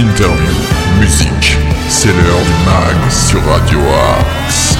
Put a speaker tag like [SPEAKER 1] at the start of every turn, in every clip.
[SPEAKER 1] interview, musique. C'est l'heure du mag sur Radio Axe.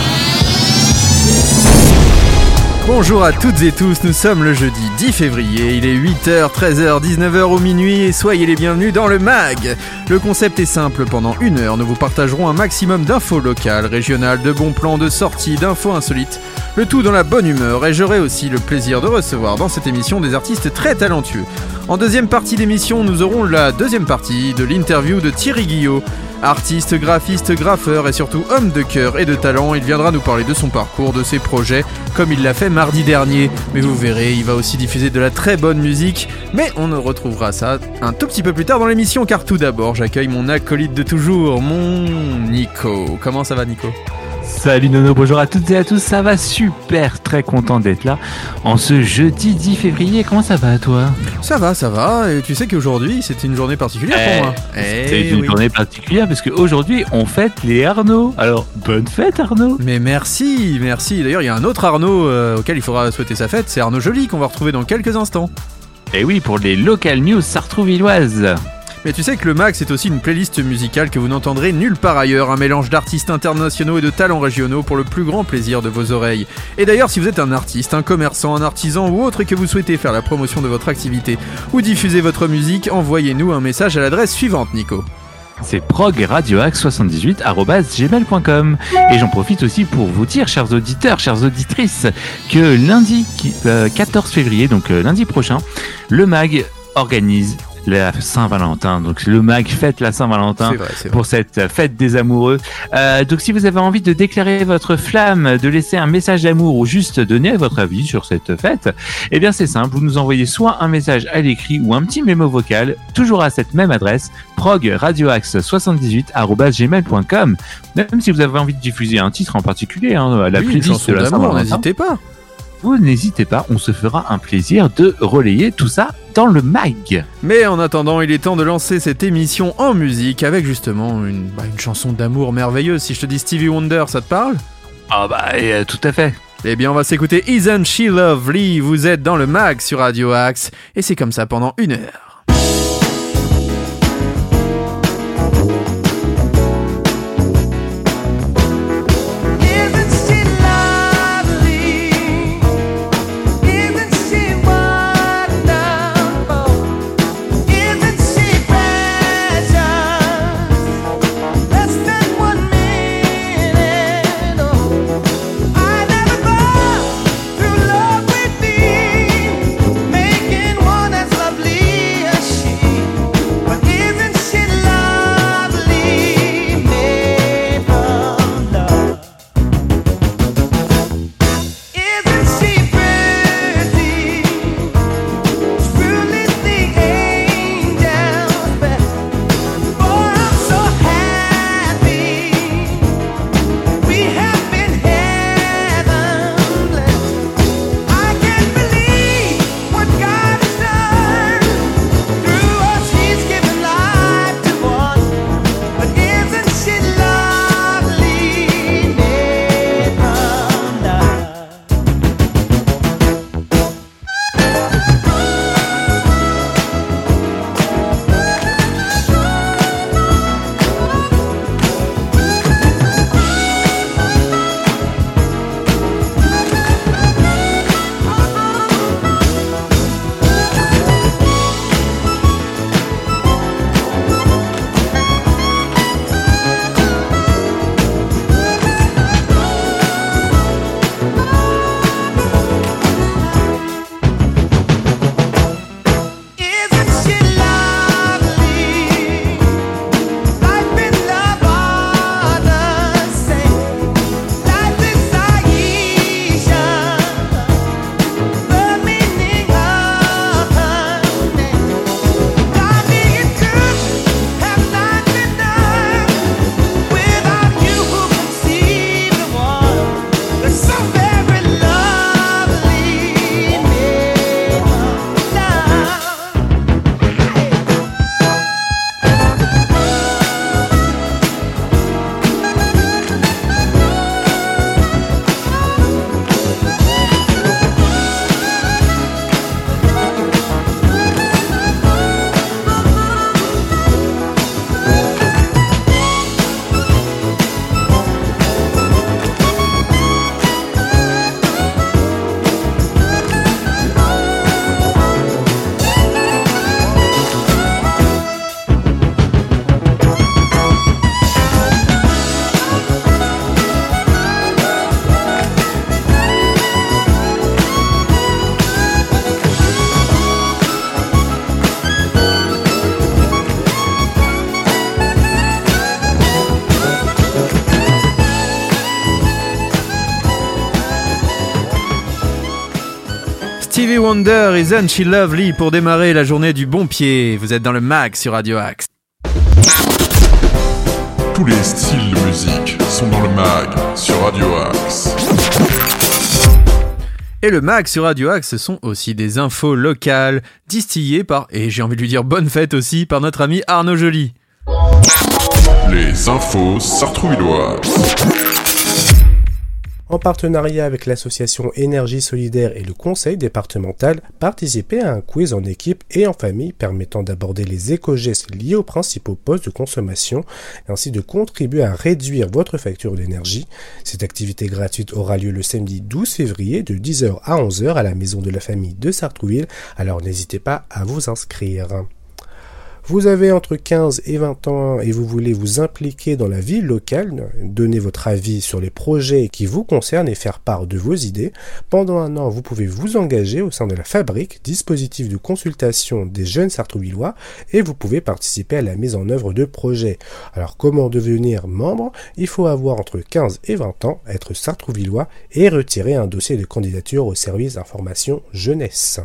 [SPEAKER 2] Bonjour à toutes et tous, nous sommes le jeudi 10 février, il est 8h, 13h, 19h au minuit et soyez les bienvenus dans le MAG. Le concept est simple, pendant une heure nous vous partagerons un maximum d'infos locales, régionales, de bons plans, de sorties, d'infos insolites, le tout dans la bonne humeur et j'aurai aussi le plaisir de recevoir dans cette émission des artistes très talentueux. En deuxième partie d'émission, nous aurons la deuxième partie de l'interview de Thierry Guillot. Artiste, graphiste, graffeur et surtout homme de cœur et de talent, il viendra nous parler de son parcours, de ses projets, comme il l'a fait mardi dernier. Mais vous verrez, il va aussi diffuser de la très bonne musique. Mais on retrouvera ça un tout petit peu plus tard dans l'émission, car tout d'abord, j'accueille mon acolyte de toujours, mon Nico. Comment ça va, Nico?
[SPEAKER 3] Salut Nono, bonjour à toutes et à tous, ça va super, très content d'être là en ce jeudi 10 février. Comment ça va à toi?
[SPEAKER 2] Ça va, ça va, et tu sais qu'aujourd'hui c'était une journée particulière pour moi.
[SPEAKER 3] C'est une journée particulière parce qu'aujourd'hui on fête les Arnaud. Alors bonne fête Arnaud
[SPEAKER 2] Mais merci, merci. D'ailleurs il y a un autre Arnaud euh, auquel il faudra souhaiter sa fête, c'est Arnaud Joly qu'on va retrouver dans quelques instants.
[SPEAKER 3] Et oui, pour les local news sartrouvilloises.
[SPEAKER 2] Mais tu sais que le MAG c'est aussi une playlist musicale que vous n'entendrez nulle part ailleurs, un mélange d'artistes internationaux et de talents régionaux pour le plus grand plaisir de vos oreilles. Et d'ailleurs si vous êtes un artiste, un commerçant, un artisan ou autre et que vous souhaitez faire la promotion de votre activité ou diffuser votre musique, envoyez-nous un message à l'adresse suivante Nico.
[SPEAKER 3] C'est progradioax78.gmail.com Et j'en profite aussi pour vous dire, chers auditeurs, chères auditrices, que lundi 14 février, donc euh, lundi prochain, le MAG organise la Saint-Valentin. Donc le mag fête la Saint-Valentin pour cette fête des amoureux. Euh, donc si vous avez envie de déclarer votre flamme, de laisser un message d'amour ou juste donner votre avis sur cette fête, eh bien c'est simple, vous nous envoyez soit un message à l'écrit ou un petit mémo vocal, toujours à cette même adresse, progradioaxe78@gmail.com. Même si vous avez envie de diffuser un titre en particulier, hein, la playlist de la Saint-Valentin,
[SPEAKER 2] n'hésitez pas
[SPEAKER 3] vous n'hésitez pas, on se fera un plaisir de relayer tout ça dans le mag.
[SPEAKER 2] Mais en attendant, il est temps de lancer cette émission en musique avec justement une, bah, une chanson d'amour merveilleuse. Si je te dis Stevie Wonder, ça te parle?
[SPEAKER 3] Ah bah euh, tout à fait.
[SPEAKER 2] Eh bien on va s'écouter Isn't She Lovely? Vous êtes dans le mag sur Radio Axe et c'est comme ça pendant une heure. Wonder, Isn't She Lovely pour démarrer la journée du bon pied. Vous êtes dans le mag sur Radio Axe.
[SPEAKER 1] Tous les styles de musique sont dans le mag sur Radio Axe.
[SPEAKER 2] Et le mag sur Radio Axe, ce sont aussi des infos locales, distillées par, et j'ai envie de lui dire bonne fête aussi, par notre ami Arnaud Joly.
[SPEAKER 1] Les infos sartrouvilloises.
[SPEAKER 4] En partenariat avec l'association Énergie Solidaire et le conseil départemental, participez à un quiz en équipe et en famille permettant d'aborder les éco-gestes liés aux principaux postes de consommation et ainsi de contribuer à réduire votre facture d'énergie. Cette activité gratuite aura lieu le samedi 12 février de 10h à 11h à la maison de la famille de Sartrouville, alors n'hésitez pas à vous inscrire. Vous avez entre 15 et 20 ans et vous voulez vous impliquer dans la vie locale, donner votre avis sur les projets qui vous concernent et faire part de vos idées. Pendant un an, vous pouvez vous engager au sein de la Fabrique, dispositif de consultation des jeunes sartrouvillois, et vous pouvez participer à la mise en œuvre de projets. Alors comment devenir membre? Il faut avoir entre 15 et 20 ans, être sartrouvillois et retirer un dossier de candidature au service d'information jeunesse.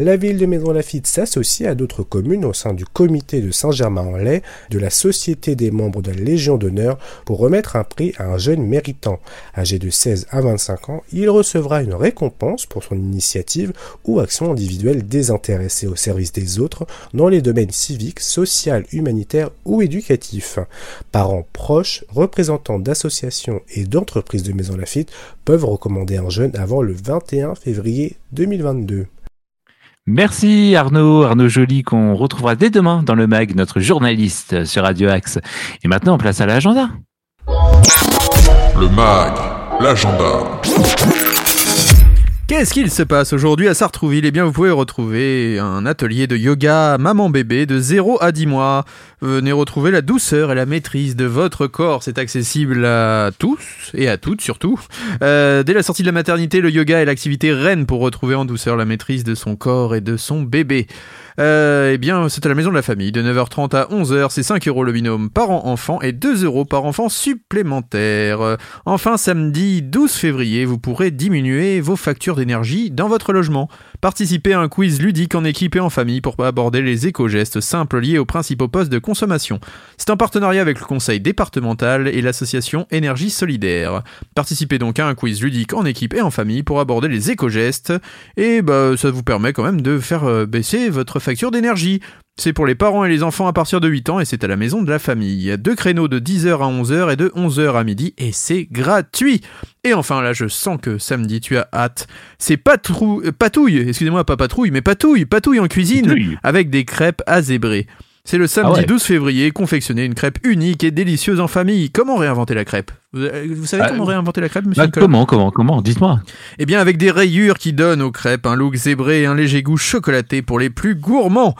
[SPEAKER 4] La ville de Maison-Lafitte s'associe à d'autres communes au sein du comité de Saint-Germain-en-Laye de la Société des membres de la Légion d'honneur pour remettre un prix à un jeune méritant. Âgé de 16 à 25 ans, il recevra une récompense pour son initiative ou action individuelle désintéressée au service des autres dans les domaines civiques, social, humanitaire ou éducatifs. Parents proches, représentants d'associations et d'entreprises de Maison-Lafitte peuvent recommander un jeune avant le 21 février 2022.
[SPEAKER 3] Merci Arnaud, Arnaud Joly qu'on retrouvera dès demain dans le mag, notre journaliste sur Radio Axe. Et maintenant, on place à l'agenda.
[SPEAKER 1] Le mag, l'agenda.
[SPEAKER 2] Qu'est-ce qu'il se passe aujourd'hui à Sartrouville? Eh bien, vous pouvez retrouver un atelier de yoga maman-bébé de 0 à 10 mois. Venez retrouver la douceur et la maîtrise de votre corps. C'est accessible à tous et à toutes surtout. Euh, dès la sortie de la maternité, le yoga est l'activité reine pour retrouver en douceur la maîtrise de son corps et de son bébé. Euh, eh bien, c'est à la maison de la famille, de 9h30 à 11h, c'est 5 euros le binôme par an-enfant et 2 euros par enfant supplémentaire. Enfin, samedi 12 février, vous pourrez diminuer vos factures d'énergie dans votre logement. Participez à un quiz ludique en équipe et en famille pour aborder les éco-gestes simples liés aux principaux postes de consommation. C'est en partenariat avec le conseil départemental et l'association Énergie Solidaire. Participez donc à un quiz ludique en équipe et en famille pour aborder les éco-gestes et bah, ça vous permet quand même de faire euh, baisser votre facture d'énergie. C'est pour les parents et les enfants à partir de 8 ans et c'est à la maison de la famille. Deux créneaux de 10h à 11h et de 11h à midi et c'est gratuit. Et enfin là je sens que samedi tu as hâte. C'est patrou... patouille, excusez-moi pas patrouille mais patouille, patouille en cuisine
[SPEAKER 3] Patouille.
[SPEAKER 2] avec des crêpes à zébrer. C'est le samedi
[SPEAKER 3] Ah ouais.
[SPEAKER 2] 12 février, confectionner une crêpe unique et délicieuse en famille. Comment réinventer la crêpe? Vous, euh, vous savez
[SPEAKER 3] Ah,
[SPEAKER 2] comment réinventer la crêpe, monsieur
[SPEAKER 3] Bah, comment, comment, comment? Dites-moi.
[SPEAKER 2] eh bien, avec des rayures qui donnent aux crêpes un look zébré et un léger goût chocolaté pour les plus gourmands.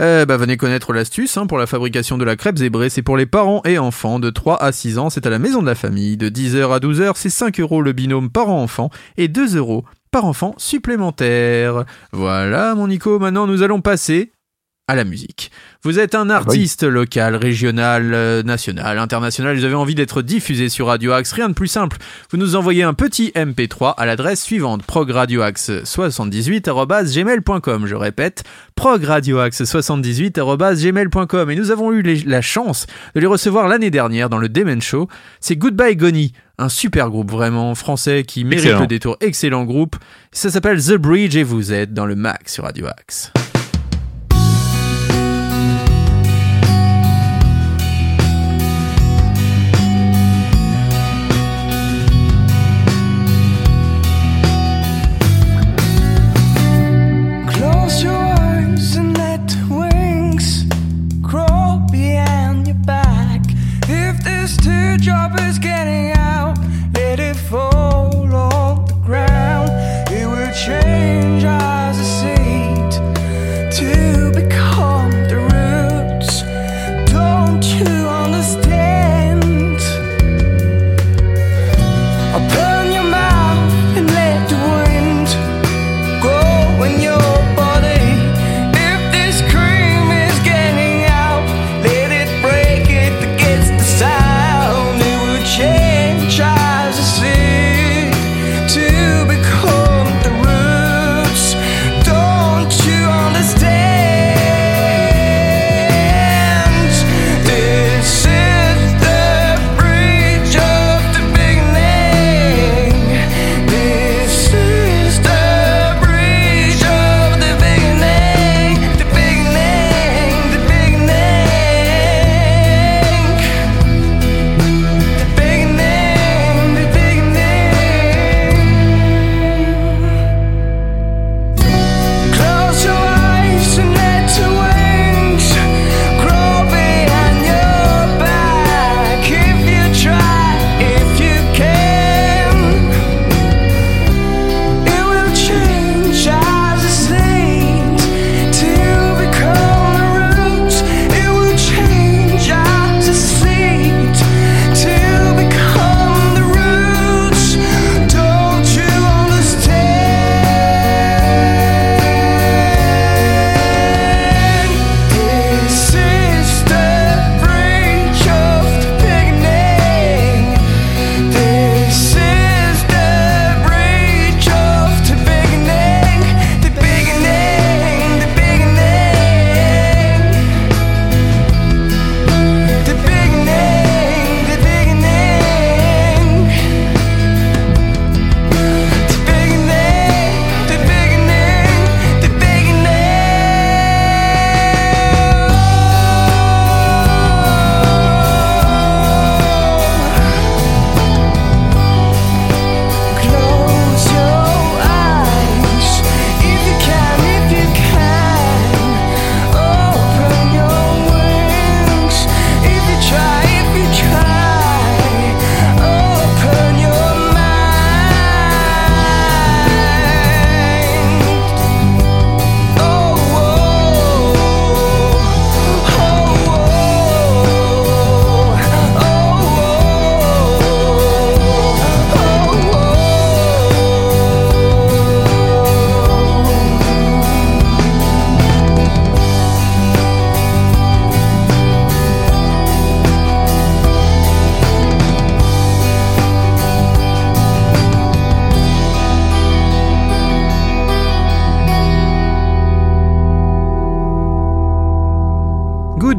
[SPEAKER 2] Euh, bah, venez connaître l'astuce hein, pour la fabrication de la crêpe zébrée. C'est pour les parents et enfants de 3 à 6 ans. C'est à la maison de la famille. De 10h à 12h, c'est 5 euros le binôme par enfant et 2 euros par enfant supplémentaire. Voilà, mon Nico. Maintenant, nous allons passer à la musique. Vous êtes un artiste local, régional, euh, national, international, vous avez envie d'être diffusé sur Radio Axe, rien de plus simple. Vous nous envoyez un petit MP3 à l'adresse suivante progradioaxe78@gmail.com. Je répète, progradioaxe78@gmail.com et nous avons eu les- la chance de les recevoir l'année dernière dans le Demen Show. C'est Goodbye Goni, un super groupe vraiment français qui mérite
[SPEAKER 3] Excellent.
[SPEAKER 2] le détour, excellent groupe. Ça s'appelle The Bridge et vous êtes dans le Max sur Radio Axe.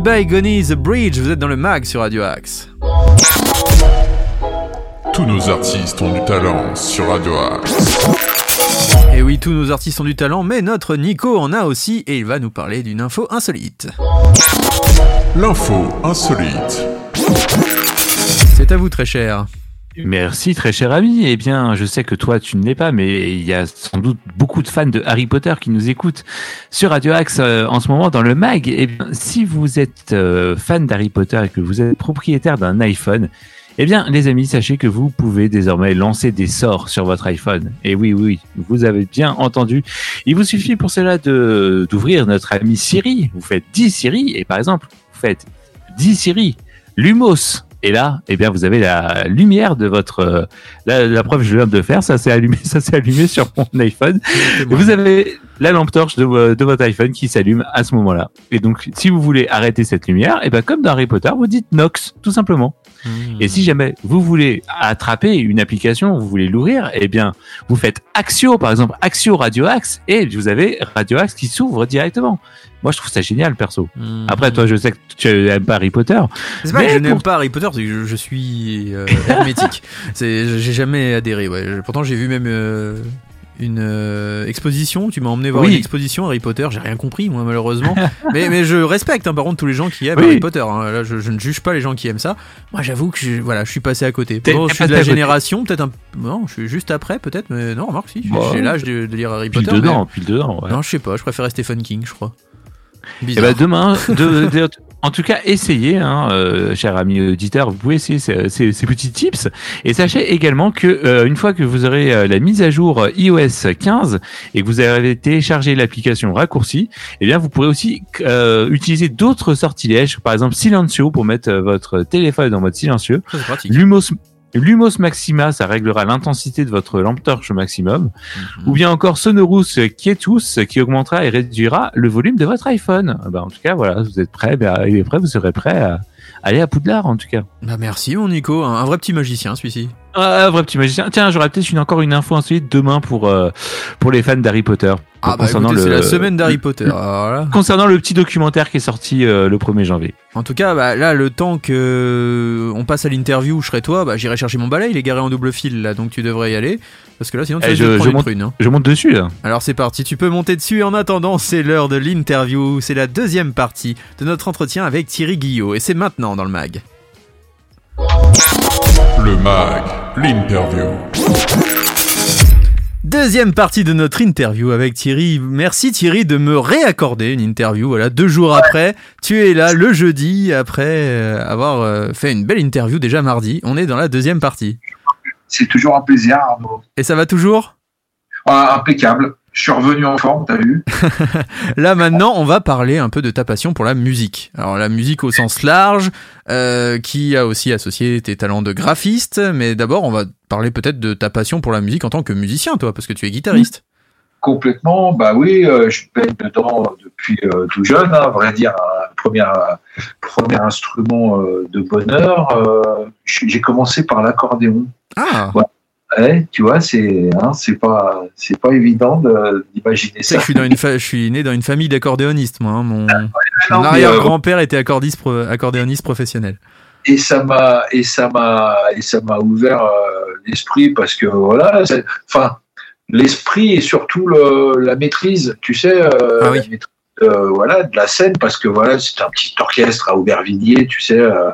[SPEAKER 2] Goodbye Goni The Bridge, vous êtes dans le mag sur Radio Axe.
[SPEAKER 1] Tous nos artistes ont du talent sur Radio Axe.
[SPEAKER 2] Et oui, tous nos artistes ont du talent, mais notre Nico en a aussi et il va nous parler d'une info insolite.
[SPEAKER 1] L'info insolite.
[SPEAKER 2] C'est à vous très cher.
[SPEAKER 3] Merci très cher ami. Eh bien, je sais que toi tu ne l'es pas, mais il y a sans doute beaucoup de fans de Harry Potter qui nous écoutent sur Radio Axe euh, en ce moment dans le mag. Eh bien, si vous êtes euh, fan d'Harry Potter et que vous êtes propriétaire d'un iPhone, eh bien, les amis, sachez que vous pouvez désormais lancer des sorts sur votre iPhone. Et oui, oui, vous avez bien entendu. Il vous suffit pour cela de d'ouvrir notre ami Siri. Vous faites 10 Siri et par exemple, vous faites 10 Siri, Lumos. Et là, eh bien, vous avez la lumière de votre. euh, la, la preuve, je viens de faire, ça s'est allumé, ça s'est allumé sur mon iPhone. Vous avez la lampe torche de, vo- de votre iPhone qui s'allume à ce moment-là. Et donc, si vous voulez arrêter cette lumière, et ben comme dans Harry Potter, vous dites Nox, tout simplement. Et si jamais vous voulez attraper une application, vous voulez l'ouvrir, eh bien, vous faites Axio, par exemple, Axio Radio Axe, et vous avez Radio Axe qui s'ouvre directement. Moi, je trouve ça génial, perso.
[SPEAKER 2] Hmm.
[SPEAKER 3] Après, toi, je sais que tu aimes pas Harry Potter.
[SPEAKER 2] C'est pas que
[SPEAKER 3] Mais
[SPEAKER 2] je n'aime
[SPEAKER 3] pour-
[SPEAKER 2] pas Harry Potter, c'est que je, je suis euh, hermétique. C'est, j'ai jamais adhéré. Ouais. Pourtant, j'ai vu même euh, une euh, exposition. Tu m'as emmené voir
[SPEAKER 3] Oui.
[SPEAKER 2] une exposition Harry Potter. J'ai rien compris, moi, malheureusement. mais, mais je respecte, hein, par contre, tous les gens qui aiment
[SPEAKER 3] Oui.
[SPEAKER 2] Harry Potter. hein. Là, je, je ne juge pas les gens qui aiment ça. Moi, j'avoue que je, voilà, je suis passé à côté. Je suis de la génération, peut-être un. Non, je suis juste après, peut-être. Mais non, remarque, si. j'ai- l'âge de, de lire Harry
[SPEAKER 3] Pile
[SPEAKER 2] Potter.
[SPEAKER 3] dedans, pile dedans.
[SPEAKER 2] mais-
[SPEAKER 3] Ouais.
[SPEAKER 2] Non, je sais pas. Je préférais Stephen King, je crois.
[SPEAKER 3] Eh
[SPEAKER 2] Bizarre.
[SPEAKER 3] ben demain, de- de- en tout cas, essayez, hein, euh, cher ami auditeur, vous pouvez essayer ces, ces- ces petits tips. Et sachez également que euh, une fois que vous aurez euh, la mise à jour euh, iOS 15 et que vous avez téléchargé l'application raccourci, eh bien vous pourrez aussi euh, utiliser d'autres sortilèges, par exemple Silencio pour mettre votre téléphone en mode silencieux. Lumos Lumos Maxima, ça réglera l'intensité de votre lampe torche au maximum.
[SPEAKER 2] Mhm.
[SPEAKER 3] Ou bien encore Sonorous Quietus, qui augmentera et réduira le volume de votre iPhone. Bah, en tout cas, voilà, vous êtes prêts, bah, il est prêt, vous serez prêt à aller à Poudlard, en tout cas.
[SPEAKER 2] Bah, merci, mon Nico. Un, un vrai petit magicien, celui-ci.
[SPEAKER 3] Ah, vrai petit magicien. Tiens, j'aurai peut-être une, encore une info insolite demain pour, euh, pour les fans d'Harry Potter.
[SPEAKER 2] Ah, bah,
[SPEAKER 3] concernant
[SPEAKER 2] écoutez, c'est la semaine d'Harry Potter.
[SPEAKER 3] Concernant le petit documentaire qui est sorti euh, le 1er janvier.
[SPEAKER 2] En tout cas, bah, là, le temps que on passe à l'interview, je serai toi, bah, j'irai chercher mon balai, il est garé en double fil, là, donc tu devrais y aller. Parce que là, sinon, tu
[SPEAKER 3] Eh,
[SPEAKER 2] vas
[SPEAKER 3] je- je monte-
[SPEAKER 2] prune, hein.
[SPEAKER 3] Je monte dessus, là.
[SPEAKER 2] Alors c'est parti, tu peux monter dessus. En attendant, c'est l'heure de l'interview. C'est la deuxième partie de notre entretien avec Thierry Guillot. Et c'est maintenant dans le mag.
[SPEAKER 1] Le MAG, l'interview.
[SPEAKER 2] Deuxième partie de notre interview avec Thierry. Merci Thierry de me réaccorder une interview. Voilà, deux jours après, tu es là le jeudi après euh, avoir euh, fait une belle interview déjà mardi. On est dans la deuxième partie.
[SPEAKER 5] C'est toujours un plaisir, Arnaud.
[SPEAKER 2] Et ça va toujours?
[SPEAKER 5] Ah, impeccable. Je suis revenu en forme, t'as vu
[SPEAKER 2] Là maintenant, on va parler un peu de ta passion pour la musique. Alors la musique au sens large, euh, qui a aussi associé tes talents de graphiste. Mais d'abord, on va parler peut-être de ta passion pour la musique en tant que musicien, toi, parce que tu es guitariste.
[SPEAKER 5] Complètement. Bah oui, euh, je baigne dedans depuis euh, tout jeune. Hein, à vrai dire, un premier, premier instrument euh, de bonheur. euh, j'ai commencé par l'accordéon.
[SPEAKER 2] Ah,
[SPEAKER 5] Ouais, tu vois, c'est hein, c'est pas c'est pas évident de- d'imaginer ça.
[SPEAKER 2] je suis, dans une fa- je suis né dans une famille d'accordéonistes, moi. hein. Mon, mon
[SPEAKER 5] mais,
[SPEAKER 2] arrière-grand-père était accordiste, pro- accordéoniste professionnel.
[SPEAKER 5] et ça m'a et ça m'a et ça m'a ouvert euh, l'esprit parce que voilà enfin l'esprit et surtout le, la maîtrise tu sais euh,
[SPEAKER 2] Ah oui.
[SPEAKER 5] la maîtrise, euh, voilà de la scène parce que voilà c'est un petit orchestre à Aubervilliers tu sais euh,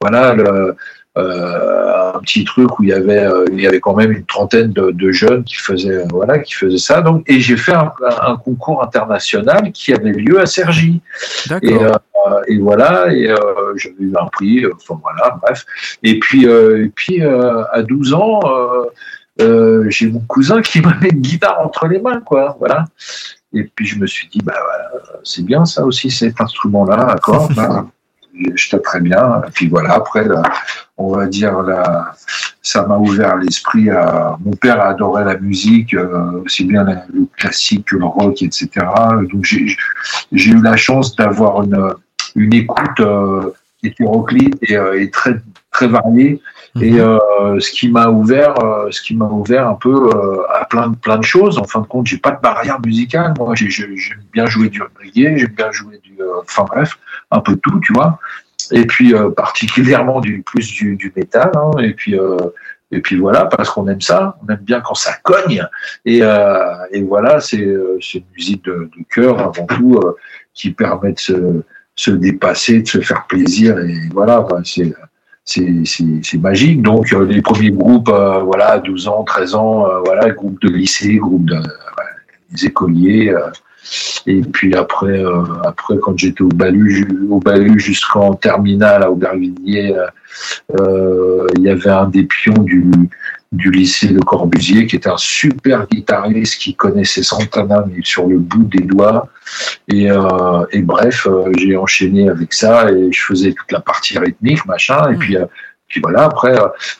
[SPEAKER 5] voilà le euh, un petit truc où il y avait euh, il y avait quand même une trentaine de, de jeunes qui faisaient euh, voilà qui faisaient ça donc et j'ai fait un, un concours international qui avait lieu à Cergy et, euh, et voilà, et euh, j'avais eu un prix, euh, enfin voilà, bref. Et puis, euh, et puis euh, à 12 ans, euh, euh, j'ai mon cousin qui m'a mis une guitare entre les mains, quoi, voilà. Et puis je me suis dit, bah voilà, c'est bien ça aussi, cet instrument-là, d'accord ben, Je taperais bien. Et puis voilà, après, là, on va dire, ça m'a ouvert l'esprit à. Mon père adorait la musique, euh, aussi bien le classique que le rock, etc. Donc j'ai eu la chance d'avoir une, une écoute euh, hétéroclite et, euh, et très, très variée. Et euh, ce qui m'a ouvert, euh, ce qui m'a ouvert un peu euh, à plein de plein de choses. En fin de compte, j'ai pas de barrière musicale. Moi, j'ai- j'ai- j'aime bien jouer du reggae, j'aime bien jouer du, euh, enfin bref, un peu de tout, tu vois. Et puis euh, particulièrement du plus du, du métal. hein. et puis euh, et puis voilà, parce qu'on aime ça, on aime bien quand ça cogne. Et, euh, et voilà, c'est euh, c'est une musique de, de cœur avant tout euh, qui permet de se, se dépasser, de se faire plaisir. Et voilà, c'est c'est magique. Donc euh, les premiers groupes, euh, voilà, 12 ans, 13 ans, euh, voilà, groupe de lycée, groupe de écoliers. et puis après, après quand j'étais au Balu, au Balu jusqu'en terminale à Aubervilliers, il y avait un des pions du, du lycée de Corbusier qui était un super guitariste qui connaissait Santana mais sur le bout des doigts. Et, euh, et bref, euh, j'ai enchaîné avec ça et je faisais toute la partie rythmique, machin. Et puis, euh, puis voilà, après,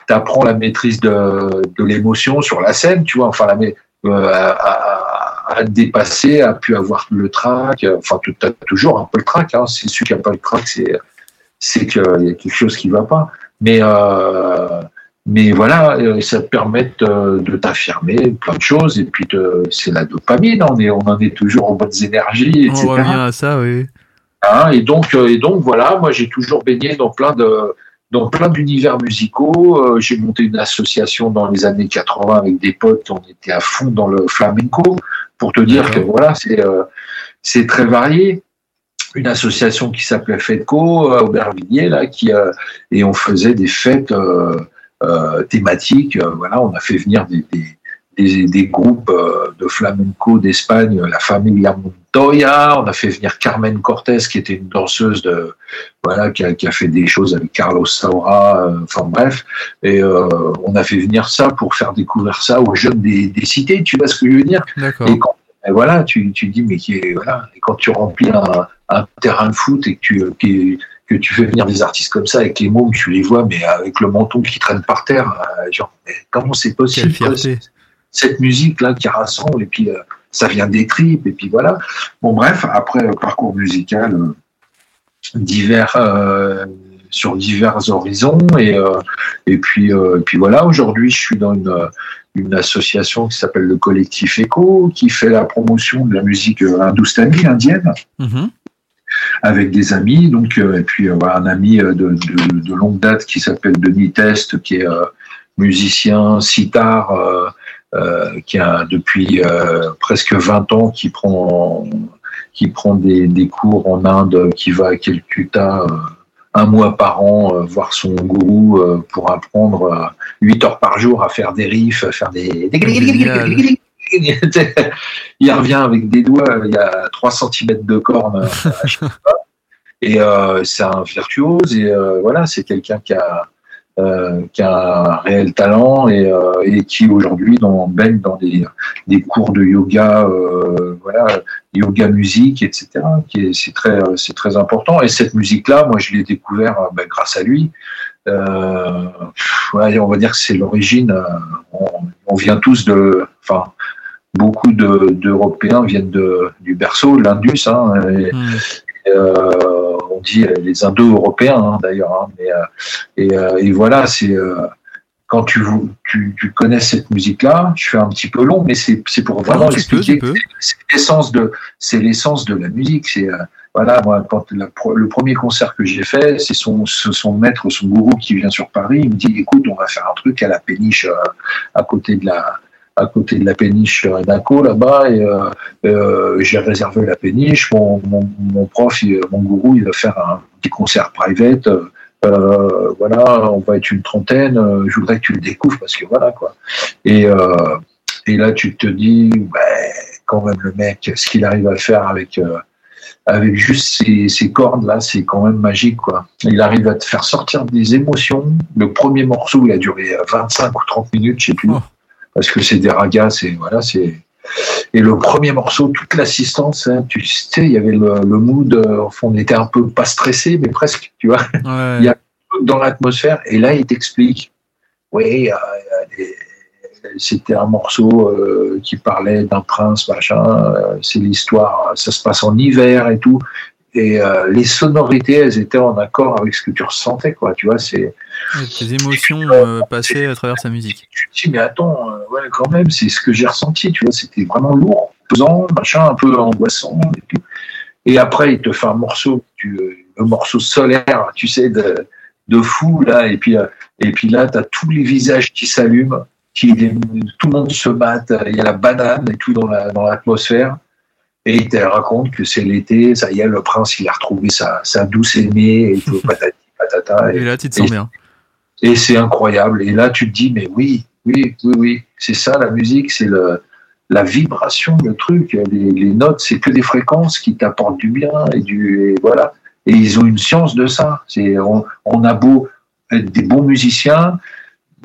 [SPEAKER 5] tu apprends la maîtrise de, de l'émotion sur la scène, tu vois, enfin, la, euh, à, à, à dépasser, à pu avoir le trac. Enfin, tu as toujours un peu le trac. Hein. C'est celui qui n'a pas le trac, c'est c'est qu'il y a quelque chose qui va pas. Mais euh, mais voilà, euh, ça te permet de, de t'affirmer plein de choses. Et puis, c'est la dopamine. On, est, on en est toujours aux bonnes énergies, etc.
[SPEAKER 2] On revient à ça, oui.
[SPEAKER 5] Hein, et donc, euh, et donc voilà, moi j'ai toujours baigné dans plein de dans plein d'univers musicaux. Euh, j'ai monté une association dans les années 80 avec des potes. On était à fond dans le flamenco pour te dire que voilà, c'est euh, c'est très varié. Une association qui s'appelait Fedco à Aubervilliers là, qui euh, et on faisait des fêtes euh, euh, thématiques. Euh, voilà, on a fait venir des, des des, des groupes euh, de flamenco d'Espagne, la Familia Montoya. On a fait venir Carmen Cortés, qui était une danseuse de, voilà, qui a, qui a fait des choses avec Carlos Saura. euh, Enfin bref, et euh, on a fait venir ça pour faire découvrir ça aux jeunes des, des cités. Tu vois ce que je veux dire?
[SPEAKER 2] D'accord.
[SPEAKER 5] Et quand et voilà, tu, tu dis mais qui est voilà. Et quand tu remplis un, un terrain de foot et que tu qui- que tu fais venir des artistes comme ça avec les mômes, tu les vois, mais avec le menton qui traîne par terre, euh, genre mais comment c'est possible quoi, cette musique là qui rassemble et puis euh, ça vient des tripes et puis voilà. Bon bref, après euh, parcours musical euh, divers sur divers horizons et et puis et puis voilà. Aujourd'hui, je suis dans une une association qui s'appelle le collectif Echo qui fait la promotion de la musique hindoustanie indienne
[SPEAKER 2] Mhm.
[SPEAKER 5] Avec des amis. Donc, euh, et puis euh, voilà, un ami euh, de, longue date qui s'appelle Denis Test, qui est musicien sitar, qui a depuis presque 20 ans, qui prend qui prend des, des cours en Inde, qui va à Calcutta un mois par an voir son gourou pour apprendre euh, 8 heures par jour à faire des riffs, à faire des... Il revient avec des doigts, il y a 3 cm de corne euh. Et euh, c'est un virtuose et euh, voilà, c'est quelqu'un qui a, euh, qui a un réel talent et, et qui aujourd'hui dans, baigne dans des, des cours de yoga, voilà, yoga musique, etc. C'est très, c'est très important. Et cette musique-là, moi, je l'ai découvert ben, grâce à lui. Euh, ouais, on va dire que c'est l'origine. On, on vient tous de, enfin, beaucoup de, d'Européens viennent de, du berceau, l'Indus. Hein, et,
[SPEAKER 2] Mhm.
[SPEAKER 5] euh, on dit euh, les Indo-Européens hein, d'ailleurs. hein, euh, et, et voilà, c'est quand tu, vou- tu, tu connais cette musique-là, je fais un petit peu long, mais c'est pour vraiment
[SPEAKER 2] Non, tu peux,
[SPEAKER 5] expliquer c'est l'essence de c'est l'essence de la musique c'est euh, voilà moi quand la pro- le premier concert que j'ai fait c'est son maître son gourou qui vient sur Paris il me dit écoute on va faire un truc à la péniche euh, à côté de la à côté de la péniche Renaco là-bas euh, euh, j'ai réservé la péniche mon, mon, mon prof mon gourou il va faire un petit concert private euh, voilà on va être une trentaine je voudrais que tu le découvres parce que voilà quoi et là, tu te dis, ouais, quand même, le mec, ce qu'il arrive à faire avec, avec juste ces, ces cordes là, c'est quand même magique, quoi. Il arrive à te faire sortir des émotions. Le premier morceau, il a duré 25 ou 30 minutes, je sais plus,
[SPEAKER 2] Oh.
[SPEAKER 5] Parce que c'est des ragas, c'est voilà, c'est. Et le premier morceau, toute l'assistance, hein, tu sais, il y avait le, le mood, euh, on était un peu pas stressé, mais presque, tu vois
[SPEAKER 2] Ouais.
[SPEAKER 5] Il y a- dans l'atmosphère. Et là, il t'explique, oui, euh, euh, c'était un morceau euh, qui parlait d'un prince, machin. c'est l'histoire, ça se passe en hiver et tout. Et euh, les sonorités, elles étaient en accord avec ce que tu ressentais, quoi. Tu vois, c'est.
[SPEAKER 2] Tes émotions euh, passaient à travers sa musique.
[SPEAKER 5] Tu te dis, mais attends, euh, ouais, quand même, c'est ce que j'ai ressenti, tu vois. C'était vraiment lourd, pesant, machin, un peu angoissant. Et, puis- et après, il te fait un morceau, du, le morceau solaire, tu sais, de, de fou, là. Et puis, euh, et puis là, t'as tous les visages qui s'allument, qui, tout le monde se batte. Il y a la banane et tout dans la- dans l'atmosphère. Et il te raconte que c'est l'été, ça y est, le prince, il a retrouvé sa, sa douce aimée, et tout, patati patata.
[SPEAKER 2] Et là, tu te sens bien.
[SPEAKER 5] Et c'est incroyable. Et là, tu te dis, mais oui, oui, oui, oui, c'est ça la musique, c'est le, la vibration, le truc. Les, les notes, c'est que des fréquences qui t'apportent du bien et du, et voilà. Et ils ont une science de ça. C'est, on, on a beau être des bons musiciens,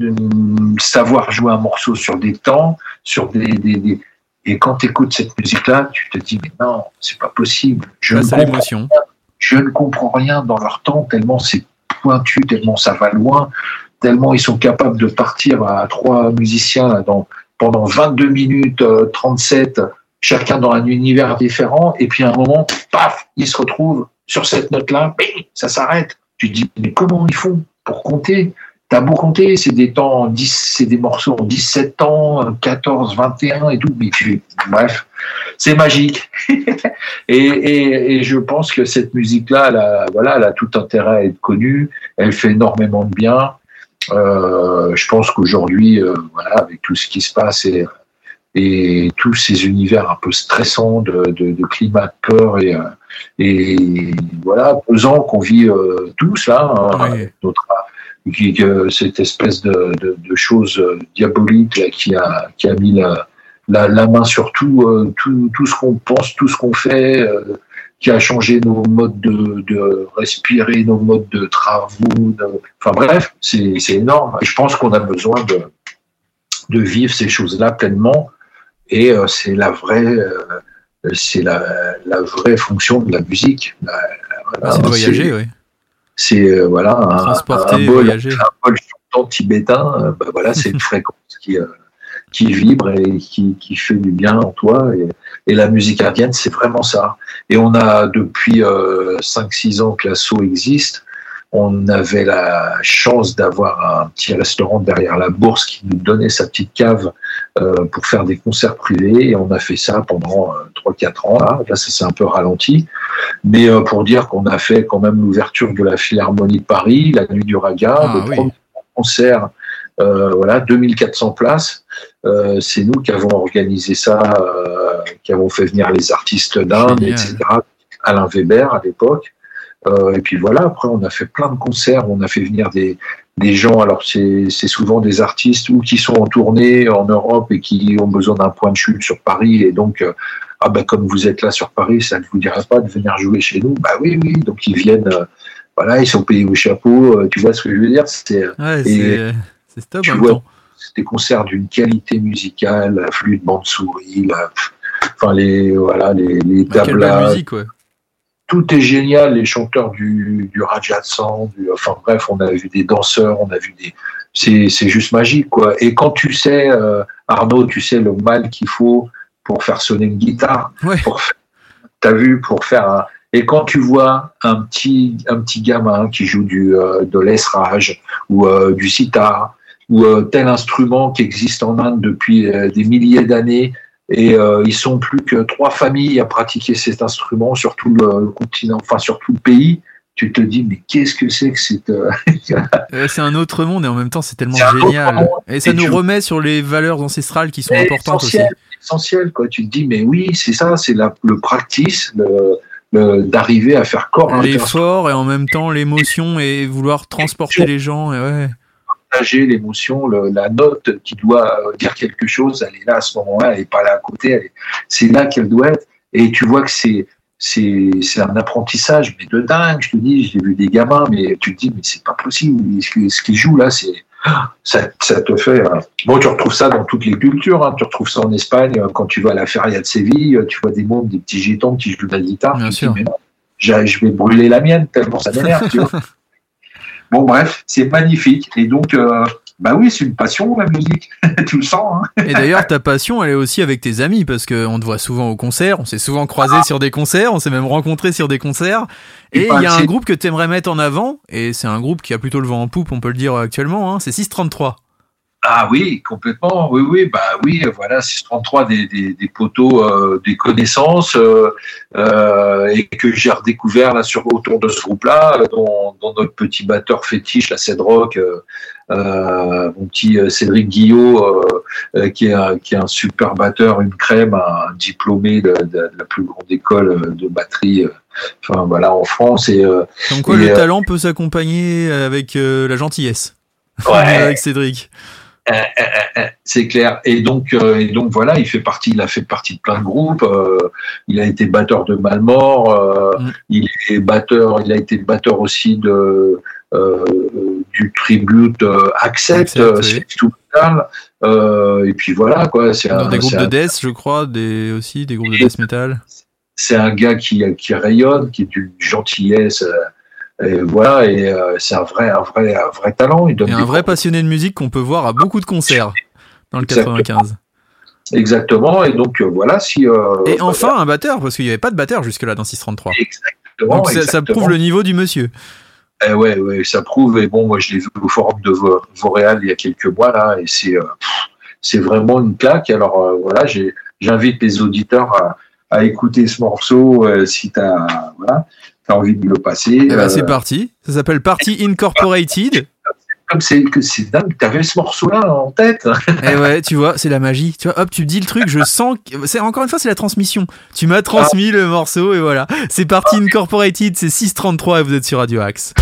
[SPEAKER 5] hum, savoir jouer un morceau sur des temps, sur des, des, des- et quand tu écoutes cette musique-là, tu te dis, mais non, c'est pas possible. Je
[SPEAKER 2] Là,
[SPEAKER 5] ne comprends je ne comprends rien dans leur temps, tellement c'est pointu, tellement ça va loin, tellement ils sont capables de partir à trois musiciens dans, pendant 22 minutes euh, 37, chacun dans un univers différent, et puis à un moment, paf, ils se retrouvent sur cette note-là, bing, ça s'arrête. Tu te dis, mais comment ils font pour compter? T'as beau compter, c'est des temps, en 10, c'est des morceaux en 17 temps, 14, 21 et tout, mais tu, bref, c'est magique. Et, et, et je pense que cette musique-là, elle a, voilà, elle a tout intérêt à être connue. Elle fait énormément de bien. Euh, je pense qu'aujourd'hui, euh, voilà, avec tout ce qui se passe et, et tous ces univers un peu stressants de, de, de climat de peur et, euh, et voilà, pesant qu'on vit euh, tous là, hein,
[SPEAKER 2] Ouais.
[SPEAKER 5] notre, qui- que cette espèce de, de, de chose euh, diabolique là, qui a qui a mis la, la, la main sur tout, euh, tout, tout ce qu'on pense, tout ce qu'on fait, euh, qui a changé nos modes de, de respirer, nos modes de travaux. Enfin bref, c'est c'est énorme. Et je pense qu'on a besoin de, de vivre ces choses-là pleinement. Et euh, c'est la vraie, euh, c'est la, la vraie fonction de la musique.
[SPEAKER 2] C'est de voyager, ouais.
[SPEAKER 5] C'est euh, voilà un, un bol, un bol chantant tibétain. euh, bah, voilà, c'est une fréquence qui euh, qui vibre et qui, qui fait du bien en toi. Et, et la musique indienne, c'est vraiment ça. Et on a depuis euh, 5-6 ans que l'assaut existe. On avait la chance d'avoir un petit restaurant derrière la bourse qui nous donnait sa petite cave euh, pour faire des concerts privés. Et on a fait ça pendant euh, 3-4 ans. Là, là ça s'est un peu ralenti. Mais euh, pour dire qu'on a fait quand même l'ouverture de la Philharmonie de Paris, la Nuit du Raga,
[SPEAKER 2] Ah,
[SPEAKER 5] le
[SPEAKER 2] oui.
[SPEAKER 5] premier concert, euh, voilà, 2400 places. Euh, c'est nous qui avons organisé ça, euh, qui avons fait venir les artistes d'Inde, etc. Alain Weber à l'époque. Euh, et puis voilà, après on a fait plein de concerts, on a fait venir des, des gens, alors c'est souvent des artistes ou qui sont en tournée en Europe et qui ont besoin d'un point de chute sur Paris. Et donc euh, ah ben comme vous êtes là sur Paris, ça ne vous dirait pas de venir jouer chez nous. Bah oui, oui, donc ils viennent, euh, voilà, ils sont payés au chapeau, euh, tu vois ce que je veux dire? C'est
[SPEAKER 2] Ouais, top
[SPEAKER 5] tu vois, des concerts d'une qualité musicale, flûte, bande souris, la, enfin les voilà les, les tablas,
[SPEAKER 2] musique, ouais.
[SPEAKER 5] Tout est génial. Les chanteurs du du Rajasthan, du, enfin bref, on a vu des danseurs, on a vu des, c'est c'est juste magique quoi. Et quand tu sais euh, Arnaud, tu sais le mal qu'il faut pour faire sonner une guitare,
[SPEAKER 2] Ouais.
[SPEAKER 5] pour faire- t'as vu pour faire un et quand tu vois un petit un petit gamin qui joue du euh, de l'esrage ou euh, du sitar ou euh, tel instrument qui existe en Inde depuis euh, des milliers d'années et euh, ils sont plus que trois familles à pratiquer cet instrument sur tout le continent, enfin sur tout le pays. Tu te dis mais qu'est-ce que c'est que cette euh,
[SPEAKER 2] Euh, c'est un autre monde et en même temps c'est tellement génial. Et ça
[SPEAKER 5] Et
[SPEAKER 2] nous
[SPEAKER 5] tu-
[SPEAKER 2] remet sur les valeurs ancestrales qui sont importantes aussi.
[SPEAKER 5] essentiel, essentiel quoi. Tu te dis mais oui c'est ça, c'est le practice, le, le- d'arriver à faire corps
[SPEAKER 2] L'effort et en même temps l'émotion et vouloir transporter les gens. Et ouais.
[SPEAKER 5] Partager l'émotion, la note qui doit euh, dire quelque chose, elle est là à ce moment-là, elle n'est pas là à côté, c'est là qu'elle doit être. Et tu vois que c'est un apprentissage, mais de dingue. Je te dis, j'ai vu des gamins, mais tu te dis, mais c'est pas possible. Ce qu'ils jouent là, c'est ça, ça te fait. euh, Bon, tu retrouves ça dans toutes les cultures. hein. Tu retrouves ça en Espagne euh, quand tu vas à la feria de Séville. euh, Tu vois des mômes, des petits gitans qui jouent de la guitare.
[SPEAKER 2] Bien sûr.
[SPEAKER 5] dis, mais non, je vais brûler la mienne tellement ça m'énerve. tu. Bon, bref, c'est magnifique. Et donc, euh, Bah oui, c'est une passion la musique. tu le sens. Hein
[SPEAKER 2] Et d'ailleurs, ta passion, elle est aussi avec tes amis parce que on te voit souvent au concert, on s'est souvent croisé
[SPEAKER 5] Ah.
[SPEAKER 2] sur des concerts, on s'est même rencontré sur des concerts.
[SPEAKER 5] Et
[SPEAKER 2] il y a un groupe que t'aimerais mettre en avant, et c'est un groupe qui a plutôt le vent en poupe, on peut le dire actuellement. Hein, c'est 633.
[SPEAKER 5] Ah oui, complètement. Oui, oui, bah oui, voilà, 633 des, des, des poteaux, euh, des connaissances, euh, euh, et que j'ai redécouvert là sur autour de ce groupe-là, dont, dont notre petit batteur fétiche, la Cedroc, euh, mon petit Cédric Guillot, qui, est un, qui est un super batteur, une crème, un diplômé de, de- de la plus grande école de batterie, enfin voilà, en France. Et
[SPEAKER 2] Comme quoi,
[SPEAKER 5] Et,
[SPEAKER 2] le talent peut s'accompagner avec la gentillesse.
[SPEAKER 5] Ouais.
[SPEAKER 2] avec Cédric.
[SPEAKER 5] C'est clair. Et donc, euh, et donc voilà, il fait partie, il a fait partie de plein de groupes. euh, il a été batteur de Malmort. euh,
[SPEAKER 2] Mm.
[SPEAKER 5] Il est batteur. Il a été batteur aussi de euh, du tribute euh, Accept.
[SPEAKER 2] Accept, oui.
[SPEAKER 5] Euh, et puis voilà quoi. C'est
[SPEAKER 2] des groupes de death, je crois, des, aussi, des groupes de death metal.
[SPEAKER 5] c'est un gars qui, qui rayonne, qui est d'une gentillesse. Et voilà, et euh, c'est un vrai, un vrai, un vrai talent. Il donne
[SPEAKER 2] Et un vrai passionné de musique qu'on peut voir à beaucoup de concerts dans le
[SPEAKER 5] Exactement.
[SPEAKER 2] 95.
[SPEAKER 5] Exactement. Et donc euh, voilà, si. euh,
[SPEAKER 2] Et enfin, un batteur, parce qu'il n'y avait pas de batteur jusque-là dans 633.
[SPEAKER 5] Exactement.
[SPEAKER 2] Donc ça, prouve le niveau du monsieur.
[SPEAKER 5] Eh ouais, ouais, ça prouve. Et bon, moi, je l'ai vu au forum de Vo- Vauréal il y a quelques mois là, et c'est euh, c'est vraiment une claque. Alors euh, voilà, j'invite les auditeurs à, à écouter ce morceau euh, si t'as voilà, as envie de le passer.
[SPEAKER 2] Et bah,
[SPEAKER 5] Euh,
[SPEAKER 2] c'est parti. Ça s'appelle Party Incorporated.
[SPEAKER 5] comme c'est que c'est dingue, t'avais ce morceau-là en tête.
[SPEAKER 2] Et ouais, tu vois, c'est la magie. Tu vois, hop, tu dis le truc, je sens c'est encore une fois c'est la transmission. Tu m'as transmis le morceau et voilà. C'est Party Incorporated, c'est 633 et vous êtes sur Radio Axe.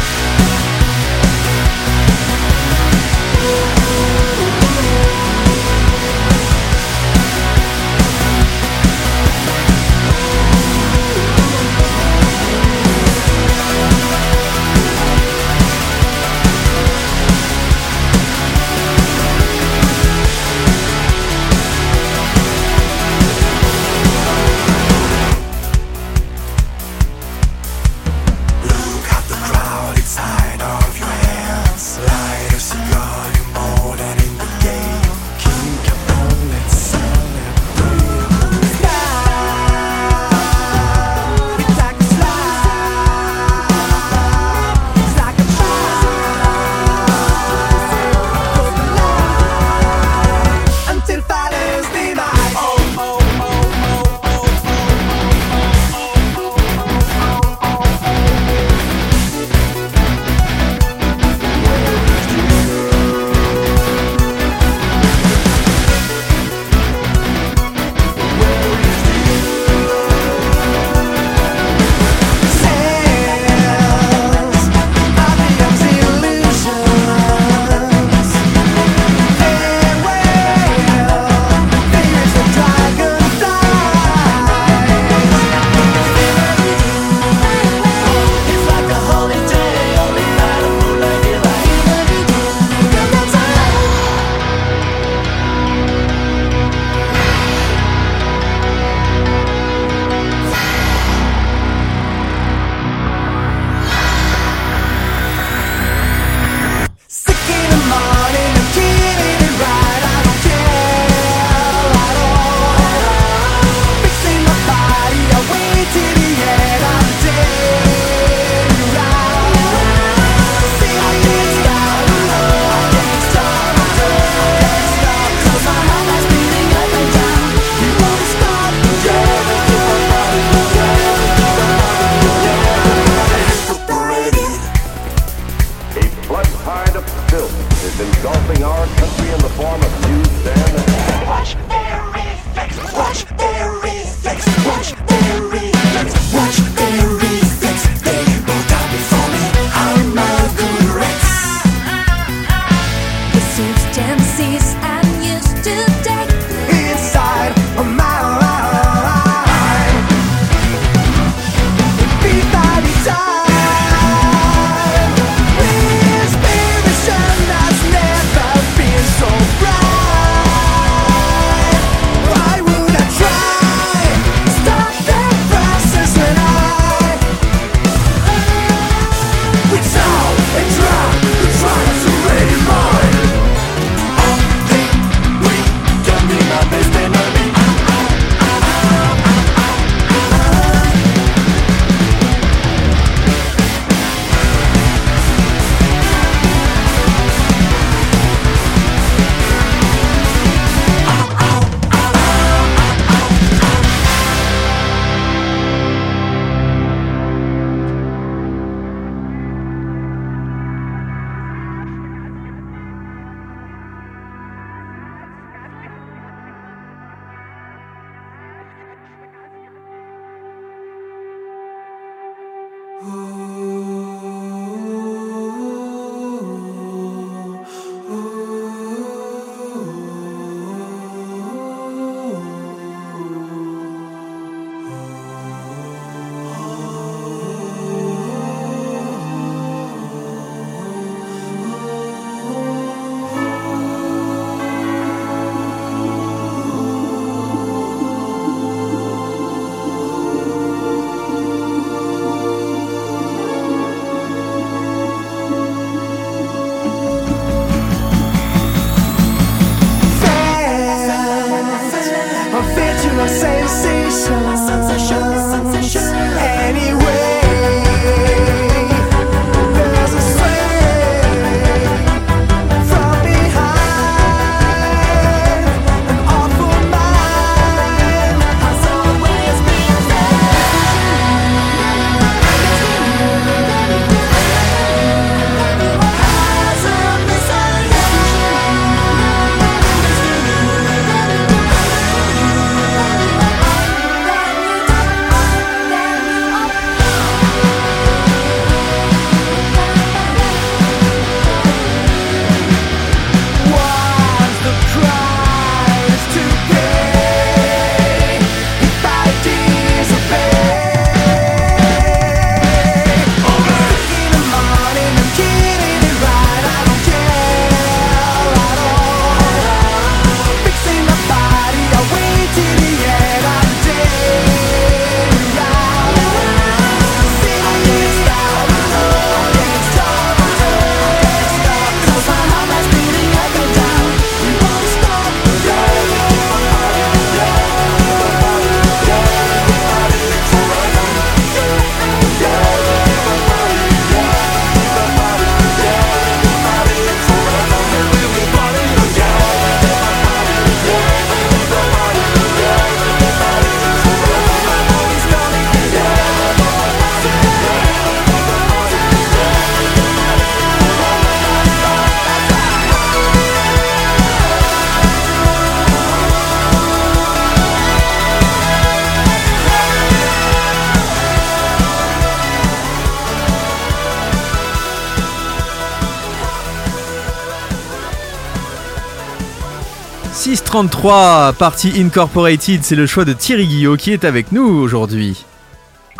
[SPEAKER 2] 633, partie Incorporated, c'est le choix de Thierry Guillot qui est avec nous aujourd'hui.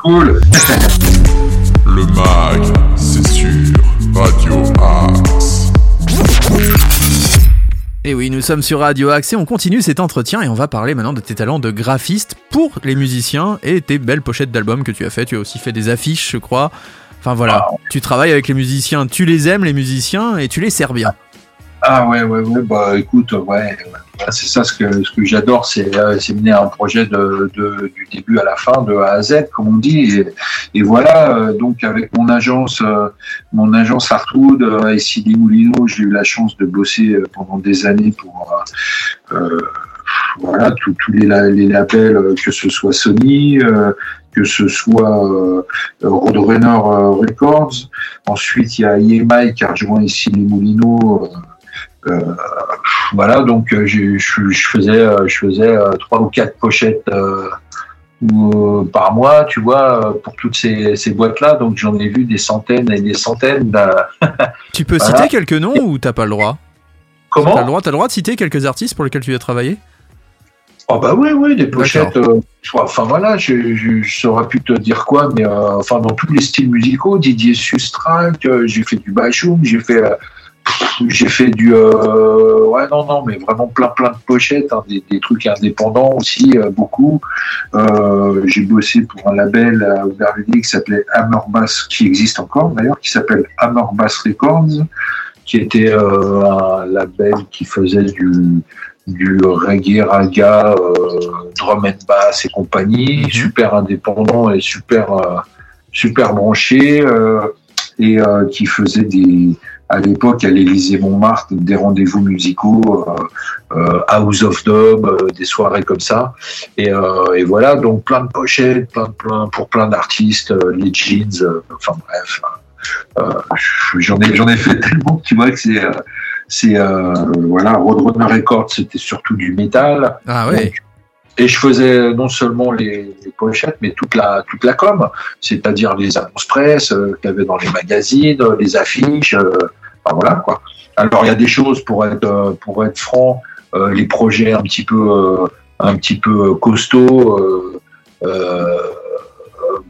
[SPEAKER 5] Cool.
[SPEAKER 1] Le mag, c'est sur Radio Axe.
[SPEAKER 2] Et oui, nous sommes sur Radio Axe et on continue cet entretien et on va parler maintenant de tes talents de graphiste pour les musiciens et tes belles pochettes d'albums que tu as fait. Tu as aussi fait des affiches, je crois. Enfin voilà, tu travailles avec les musiciens, tu les aimes les musiciens et tu les sers bien.
[SPEAKER 5] Ah ouais, ouais, ouais, bah écoute, ouais, voilà, c'est ça ce que, ce que j'adore, c'est euh, c'est mener un projet de, de- du début à la fin, de A à Z, comme on dit. Et, et voilà, euh, donc avec mon agence, euh, mon agence Artwood euh, et Sidi Moulino, j'ai eu la chance de bosser pendant des années pour euh, voilà tous les, les labels, que ce soit Sony, euh, que ce soit euh, Roadrunner Records. Ensuite, il y a EMI qui a rejoint ici les Moulineaux. Euh, voilà, donc euh, je, je faisais, euh, je faisais trois ou quatre pochettes ou, par mois, tu vois, pour toutes ces, ces boîtes-là. Donc j'en ai vu des centaines et des centaines. d'un-
[SPEAKER 2] Tu peux
[SPEAKER 5] Voilà.
[SPEAKER 2] citer quelques noms ou t'as pas le droit? T'as le
[SPEAKER 5] Comment
[SPEAKER 2] droit, t'as le droit de citer quelques artistes pour lesquels tu as travaillé?
[SPEAKER 5] Oh bah oui, oui, des pochettes. euh, enfin voilà, je, je, je saurais plus te dire quoi, mais euh, enfin dans tous les styles musicaux, Didier Sustrac, euh, j'ai fait du Bachoum, j'ai fait, j'ai fait du, euh, ouais non non, mais vraiment plein plein de pochettes, hein, des, des trucs indépendants aussi euh, beaucoup. Euh, j'ai bossé pour un label à Aubervilliers qui s'appelait Hammer Bass, qui existe encore d'ailleurs, qui s'appelle Hammer Bass Records, qui était euh, un label qui faisait du du reggae, raga, euh, drum and bass et compagnie,
[SPEAKER 2] Mhm.
[SPEAKER 5] super indépendant et super euh, super branché euh, et euh, qui faisait des à l'époque à l'Élysée Montmartre des rendez-vous musicaux euh, euh, House of Dub, euh, des soirées comme ça et, euh, et voilà donc plein de pochettes, plein de plein pour plein d'artistes, euh, les jeans, euh, enfin bref. euh, j'en ai j'en ai fait tellement tu vois que c'est euh, c'est euh, voilà Roadrunner Records c'était surtout du métal
[SPEAKER 2] Ah ouais.
[SPEAKER 5] Et je faisais non seulement les, les pochettes mais toute la toute la com c'est-à-dire les annonces presse euh, qu'il y avait dans les magazines euh, les affiches euh, voilà quoi alors il y a des choses pour être euh, pour être franc euh, les projets un petit peu un petit peu costauds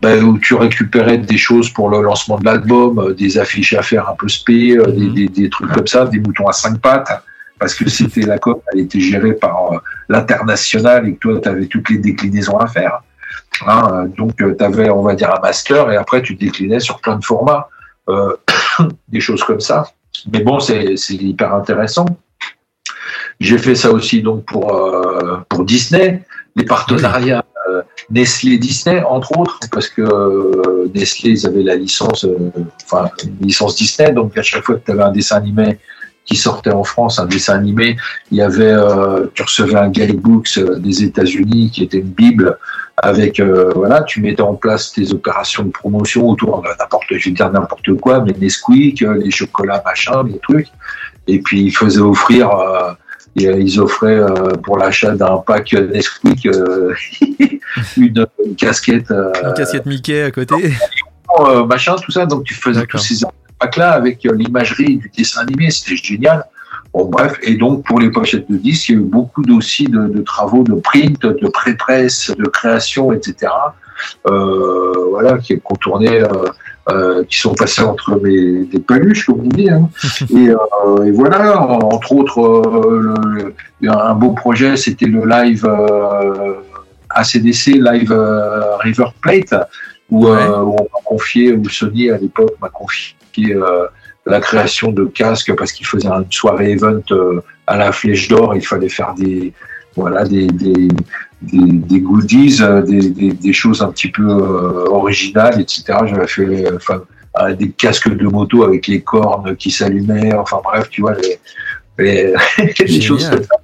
[SPEAKER 5] ben, où tu récupérais des choses pour le lancement de l'album, des affiches à faire un peu spé, des,
[SPEAKER 2] Mhm.
[SPEAKER 5] des, des trucs comme ça, des moutons à cinq pattes, parce que c'était la com, elle était gérée par euh, l'international et que toi, tu avais toutes les déclinaisons à faire. Hein, euh, donc, tu avais, on va dire, un master et après, tu déclinais sur plein de formats, euh, des choses comme ça. Mais bon, c'est hyper intéressant. J'ai fait ça aussi donc pour, euh, Disney, les partenariats euh, Nestlé Disney, entre autres, parce que euh, Nestlé, ils avaient la licence, euh, enfin, licence Disney, donc à chaque fois que tu avais un dessin animé qui sortait en France, un dessin animé, il y avait, euh, tu recevais un guidebooks euh, des États-Unis qui était une bible avec, euh, voilà, tu mettais en place tes opérations de promotion autour de n'importe, je vais dire n'importe quoi, mais Nesquik, les chocolats, machin, les trucs, et puis ils faisaient offrir. euh, et, ils offraient pour l'achat d'un pack Nesquik une, une casquette
[SPEAKER 2] Une casquette Mickey à côté.
[SPEAKER 5] machin, tout ça. Donc tu faisais tous ces packs-là avec euh, l'imagerie du dessin animé, c'était génial. Bon, bref, et donc pour les pochettes de disques, il y a eu beaucoup aussi de, de travaux de print, de pré-presse, de création, etc. Euh, voilà, qui est contourné, euh, euh, qui sont passés entre mes, des peluches, comme on dit. Hein. et, euh, et voilà, entre autres, euh, le- le- un beau projet, c'était le live euh, ACDC, live River Plate, où,
[SPEAKER 2] Ouais.
[SPEAKER 5] euh, où on m'a confié, où Sony à l'époque m'a confié euh, la création de casques parce qu'il faisait une soirée event euh, à la Flèche d'Or, il fallait faire des voilà des des, des, des goodies, euh, des, choses un petit peu originales, etc. J'avais fait enfin des casques de moto avec les cornes qui s'allumaient, enfin bref, tu vois les, les- choses
[SPEAKER 2] Génial.
[SPEAKER 5] comme ça.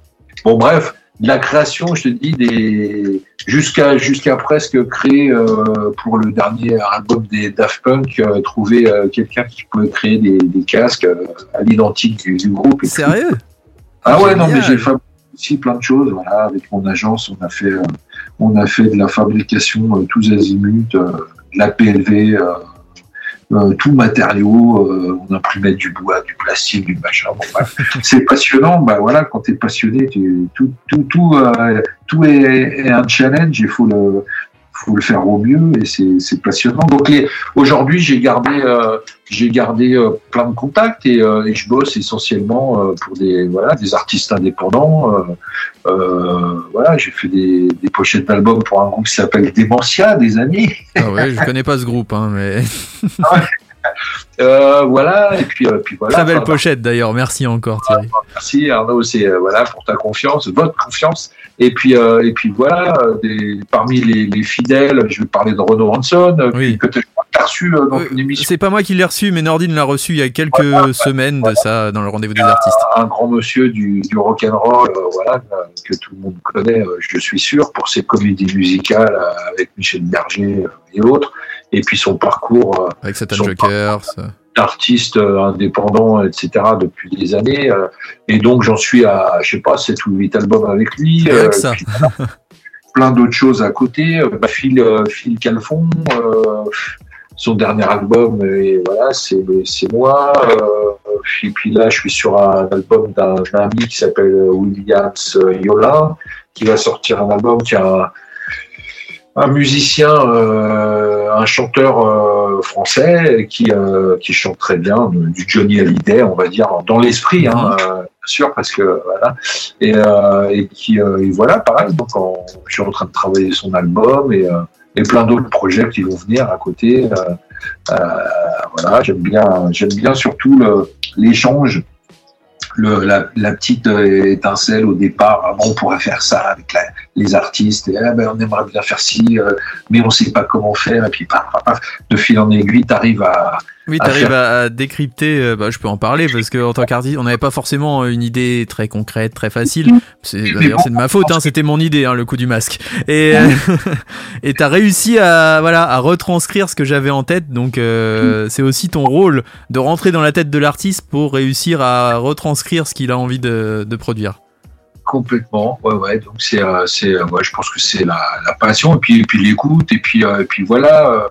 [SPEAKER 5] Bon bref, de la création, je te dis des jusqu'à jusqu'à presque créer euh, pour le dernier album des Daft Punk euh, trouver euh, quelqu'un qui pouvait créer des, des casques euh, à l'identique du, du groupe. et tout.
[SPEAKER 2] Sérieux?
[SPEAKER 5] Ah ouais, non, mais j'ai fait aussi plein de choses. Voilà, avec mon agence, on a fait, euh, on a fait de la fabrication euh, tous azimuts, euh, de la PLV, euh, tout matériau, euh, on imprimait du bois, du plastique, du machin. Bon, bref. c'est passionnant. Bah voilà, quand tu es passionné, tu- tout, tout, tout, euh, tout est, est un challenge. Il faut le, faut le faire au mieux et c'est passionnant. Donc aujourd'hui, j'ai gardé, euh, j'ai gardé euh, plein de contacts et, euh, et je bosse essentiellement pour des, voilà, des artistes indépendants. Voilà, j'ai fait des, des pochettes d'albums pour un groupe qui s'appelle Dementia, des amis.
[SPEAKER 2] Ah ouais, je connais pas ce groupe, hein, mais
[SPEAKER 5] Euh, voilà, et puis, euh, puis voilà.
[SPEAKER 2] très belle
[SPEAKER 5] Enfin,
[SPEAKER 2] pochette d'ailleurs. Merci encore Thierry.
[SPEAKER 5] Merci Arnaud, c'est euh, voilà pour ta confiance, votre confiance. Et puis et puis voilà, des- parmi les, les fidèles, je vais parler de Renaud Hanson,
[SPEAKER 2] Oui.
[SPEAKER 5] que tu as reçu dans une émission.
[SPEAKER 2] C'est pas moi qui l'ai reçu, mais Nordine l'a reçu il y a quelques semaines de ça dans le rendez-vous des artistes.
[SPEAKER 5] Un grand monsieur du, du rock and roll, euh, voilà, que tout le monde connaît, je suis sûr, pour ses comédies musicales avec Michel Berger et autres, et puis son parcours euh,
[SPEAKER 2] Avec Satan euh.
[SPEAKER 5] d'artiste euh, indépendant, etc. depuis des années. euh, et donc j'en suis à, je sais pas, 7 ou 8 albums avec lui.
[SPEAKER 2] Ça.
[SPEAKER 5] puis plein d'autres choses à côté. Bah, Phil, Phil Calfon, euh, son dernier album, et voilà, c'est c'est moi. Euh, puis, puis là, je suis sur un album d'un d'un ami qui s'appelle Williams Yola, qui va sortir un album qui a un, musicien, euh, un chanteur euh, français qui, euh, qui chante très bien, du Johnny Hallyday, on va dire, dans l'esprit, hein, euh, bien sûr, parce que voilà, et, euh, et qui, euh, et voilà, pareil. Donc, en- je suis en train de travailler son album et, euh, et plein d'autres projets qui vont venir à côté. euh, euh, voilà, j'aime bien, j'aime bien surtout l'échange. Le, la, la petite étincelle au départ, Ah bon, on pourrait faire ça avec la- les artistes, et, ah ben, on aimerait bien faire ci, euh, mais on sait pas comment faire, et puis paf, paf, paf, de fil en aiguille, tu arrives à,
[SPEAKER 2] Oui,
[SPEAKER 5] faire-
[SPEAKER 2] à, à décrypter. euh, bah, je peux en parler parce que en tant qu'artiste, on n'avait pas forcément une idée très concrète, très facile. C'est d'ailleurs c'est de ma faute. Hein, C'était mon idée, hein, le coup du masque. Et euh, et t'as réussi à voilà à retranscrire ce que j'avais en tête. Donc euh, c'est aussi ton rôle de rentrer dans la tête de l'artiste pour réussir à retranscrire ce qu'il a envie de, de produire.
[SPEAKER 5] Complètement, ouais, ouais. Donc c'est, euh, c'est, euh, ouais, je pense que c'est la, passion et puis, et puis l'écoute et puis, euh, et puis voilà.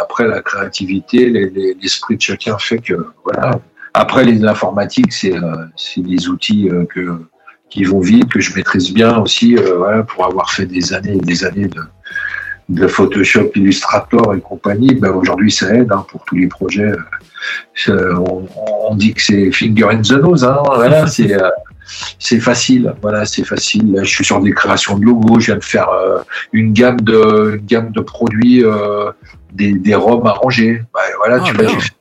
[SPEAKER 5] après la créativité, les- les- l'esprit de chacun fait que voilà. Après les informatiques, c'est, c'est des outils que qui vont vite, que je maîtrise bien aussi, voilà, pour avoir fait des années et des années de, Photoshop, Illustrator et compagnie. Ben aujourd'hui, ça aide hein, pour tous les projets. on, dit que c'est finger in the nose, hein, voilà, c'est c'est facile, voilà, c'est facile. Je suis sur des créations de logos, je viens de faire euh, une gamme de une gamme de produits, euh, des, des robes arrangées. Ouais, voilà,
[SPEAKER 2] Ah,
[SPEAKER 5] tu vois,
[SPEAKER 2] bien.
[SPEAKER 5] j'ai fait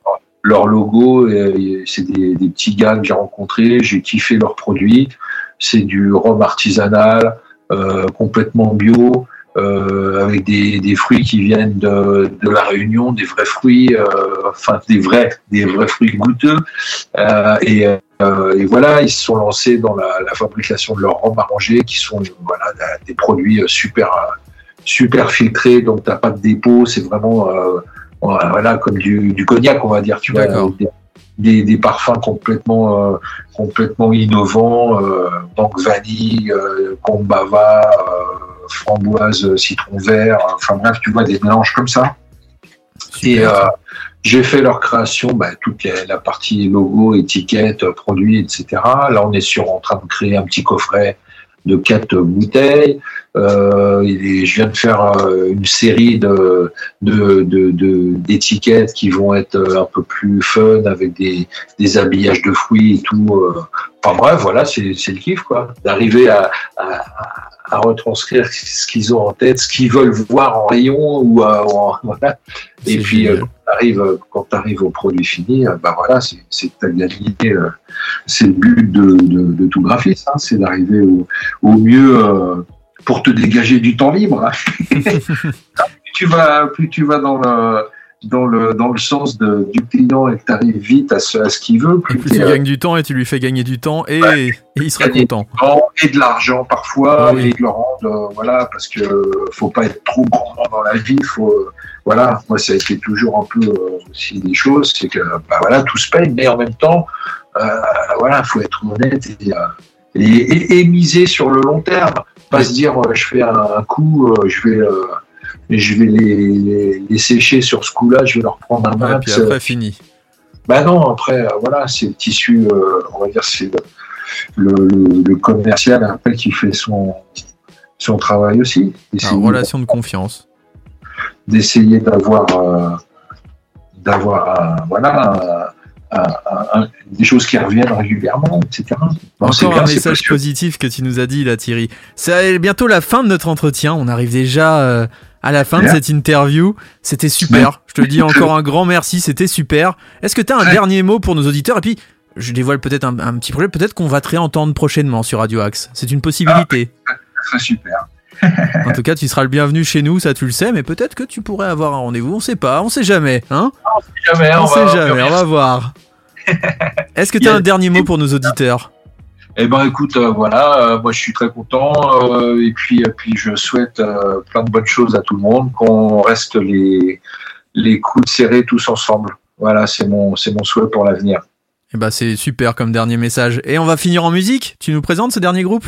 [SPEAKER 5] leur logo, c'est des, des petits gars que j'ai rencontrés, j'ai kiffé leurs produits. C'est du rhum artisanal, euh, complètement bio, euh, avec des, des fruits qui viennent de, de la Réunion, des vrais fruits, euh, enfin des vrais, des vrais fruits goûteux. Euh, et, euh, et voilà, ils se sont lancés dans la, la fabrication de leurs rhum qui sont voilà des produits super super filtrés, donc t'as pas de dépôt, c'est vraiment euh, voilà comme du, du cognac, on va dire, tu vois, des, des, des parfums complètement euh, complètement innovants, euh, donc vanille, euh, combava, euh, framboise, citron vert, enfin bref, tu vois des mélanges comme ça. Et
[SPEAKER 2] Super.
[SPEAKER 5] euh, j'ai fait leur création, bah, toute la, la partie logo, étiquette, produits, etc. Là, on est sur en train de créer un petit coffret de quatre bouteilles. Euh, je viens de faire euh, une série de de- de- de- d'étiquettes qui vont être euh, un peu plus fun avec des, des habillages de fruits et tout. euh. Enfin bref, voilà, c'est le kiff quoi, d'arriver à, à retranscrire ce qu'ils ont en tête, ce qu'ils veulent voir en rayon ou euh, en- voilà. Et puis euh, quand t'arrives quand t'arrives au produit fini, euh, bah voilà, c'est c'est euh, c'est le but de, de, de tout graphiste, hein, c'est d'arriver au, au mieux pour te dégager du temps libre. hein. plus tu vas, plus tu vas dans le dans le dans le sens de, du client et que tu arrives vite à ce, à ce qu'il veut,
[SPEAKER 2] Et
[SPEAKER 5] plus
[SPEAKER 2] plus tu
[SPEAKER 5] euh,
[SPEAKER 2] gagnes du temps et tu lui fais gagner du temps et, et il sera content.
[SPEAKER 5] et de l'argent parfois
[SPEAKER 2] Ah oui.
[SPEAKER 5] et de le rendre euh, voilà parce que euh, faut pas être trop gourmand dans la vie faut euh, voilà moi ça a été toujours un peu aussi des choses c'est que bah voilà tout se paye mais en même temps voilà faut être honnête et, et, et- miser sur le long terme pas
[SPEAKER 2] Oui.
[SPEAKER 5] se dire je fais un, un coup je vais euh, je vais les, les, les sécher sur ce coup-là, je vais leur prendre un max.
[SPEAKER 2] puis après, fini.
[SPEAKER 5] Bah non, après, euh, voilà, c'est le tissu, euh, on va dire, c'est le, le, le- le commercial après qui fait son, son travail aussi. D'essayer,
[SPEAKER 2] Alors, relation de confiance.
[SPEAKER 5] d'essayer d'avoir, euh, d'avoir, voilà, des choses qui reviennent régulièrement, etc. C'est
[SPEAKER 2] Encore
[SPEAKER 5] bien,
[SPEAKER 2] un message positif que tu nous as dit là, Thierry. C'est bientôt la fin de notre entretien. On arrive déjà à la fin de cette interview. C'était super. Je te dis encore un grand merci. C'était super. Est-ce que tu as un
[SPEAKER 5] Ouais.
[SPEAKER 2] dernier mot pour nos auditeurs Et puis, je dévoile peut-être un, un petit projet. Peut-être qu'on va te réentendre prochainement sur Radio Axe. C'est une possibilité.
[SPEAKER 5] C'est super.
[SPEAKER 2] En tout cas, tu seras le bienvenu chez nous, ça tu le sais. Mais peut-être que tu pourrais avoir un rendez-vous. On sait pas. On sait jamais. Hein?
[SPEAKER 5] Jamais,
[SPEAKER 2] On
[SPEAKER 5] on
[SPEAKER 2] sait
[SPEAKER 5] va-
[SPEAKER 2] jamais. On va voir. Est-ce que tu as un dernier mot pour nos auditeurs?
[SPEAKER 5] Eh ben écoute, euh, voilà, euh, moi je suis très content euh, et puis puis je souhaite plein de bonnes choses à tout le monde, qu'on reste les les coudes serrés tous ensemble. Voilà, c'est mon c'est mon souhait pour l'avenir.
[SPEAKER 2] Eh ben, c'est super comme dernier message. Et on va finir en musique. Tu nous présentes ce dernier groupe?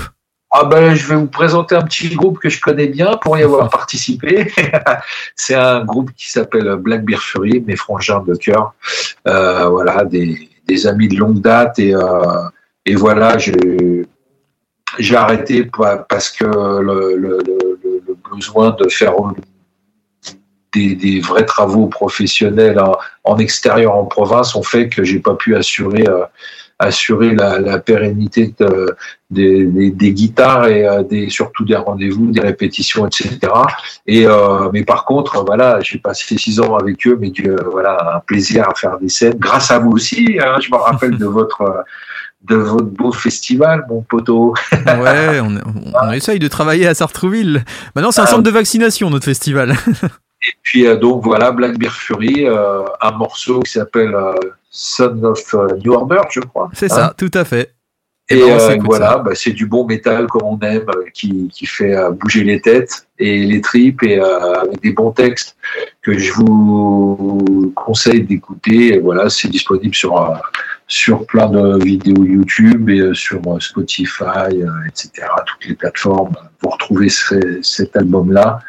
[SPEAKER 5] Ah ben je vais vous présenter un petit groupe que je connais bien pour y avoir participé. c'est un groupe qui s'appelle Black Bear Fury, mes frangins de cœur. Euh, voilà, des des amis de longue date et euh, et voilà, j'ai arrêté pa- parce que le, le, le, le- besoin de faire des, des vrais travaux professionnels en, extérieur en province ont fait que j'ai pas pu assurer euh, assurer la, la pérennité de- des, des, des guitares et euh, des, surtout des rendez-vous, des répétitions, etc. Et euh, mais par contre, voilà, j'ai passé six ans avec eux, mais voilà, un plaisir à faire des scènes. Grâce à vous aussi, hein, je me rappelle de votre euh, de votre beau festival, mon poteau.
[SPEAKER 2] Ouais, on, on- on essaye de travailler à Sartrouville. Maintenant, c'est un
[SPEAKER 5] Ah.
[SPEAKER 2] centre de vaccination, notre festival.
[SPEAKER 5] Et puis euh, donc voilà, Black Bear Fury, euh, un morceau qui s'appelle euh, Son of euh, New Order, je crois.
[SPEAKER 2] C'est
[SPEAKER 5] Hein.
[SPEAKER 2] ça, tout à fait.
[SPEAKER 5] Et,
[SPEAKER 2] ben,
[SPEAKER 5] euh,
[SPEAKER 2] s'écoute
[SPEAKER 5] voilà, bah, c'est du bon métal comme on aime, qui, qui fait bouger les têtes et les tripes et avec des bons textes que je vous conseille d'écouter. Et voilà, c'est disponible sur sur plein de vidéos YouTube et euh, sur euh, Spotify, euh, etc. Toutes les plateformes. Vous retrouvez ce- cet album-là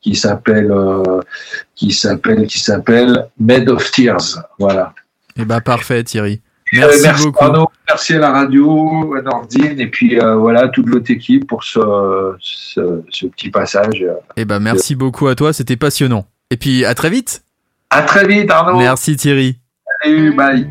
[SPEAKER 5] qui s'appelle euh, qui s'appelle qui s'appelle Made of Tears. Voilà.
[SPEAKER 2] Et bah, parfait, Thierry. Merci,
[SPEAKER 5] merci
[SPEAKER 2] beaucoup.
[SPEAKER 5] Arnaud, merci à la radio, à Nordine, et puis euh, voilà, toute votre équipe pour ce, ce, ce petit passage.
[SPEAKER 2] Et bah, merci beaucoup à toi, c'était passionnant. Et puis, à très vite.
[SPEAKER 5] À très vite, Arnaud.
[SPEAKER 2] Merci, Thierry.
[SPEAKER 5] Salut, bye.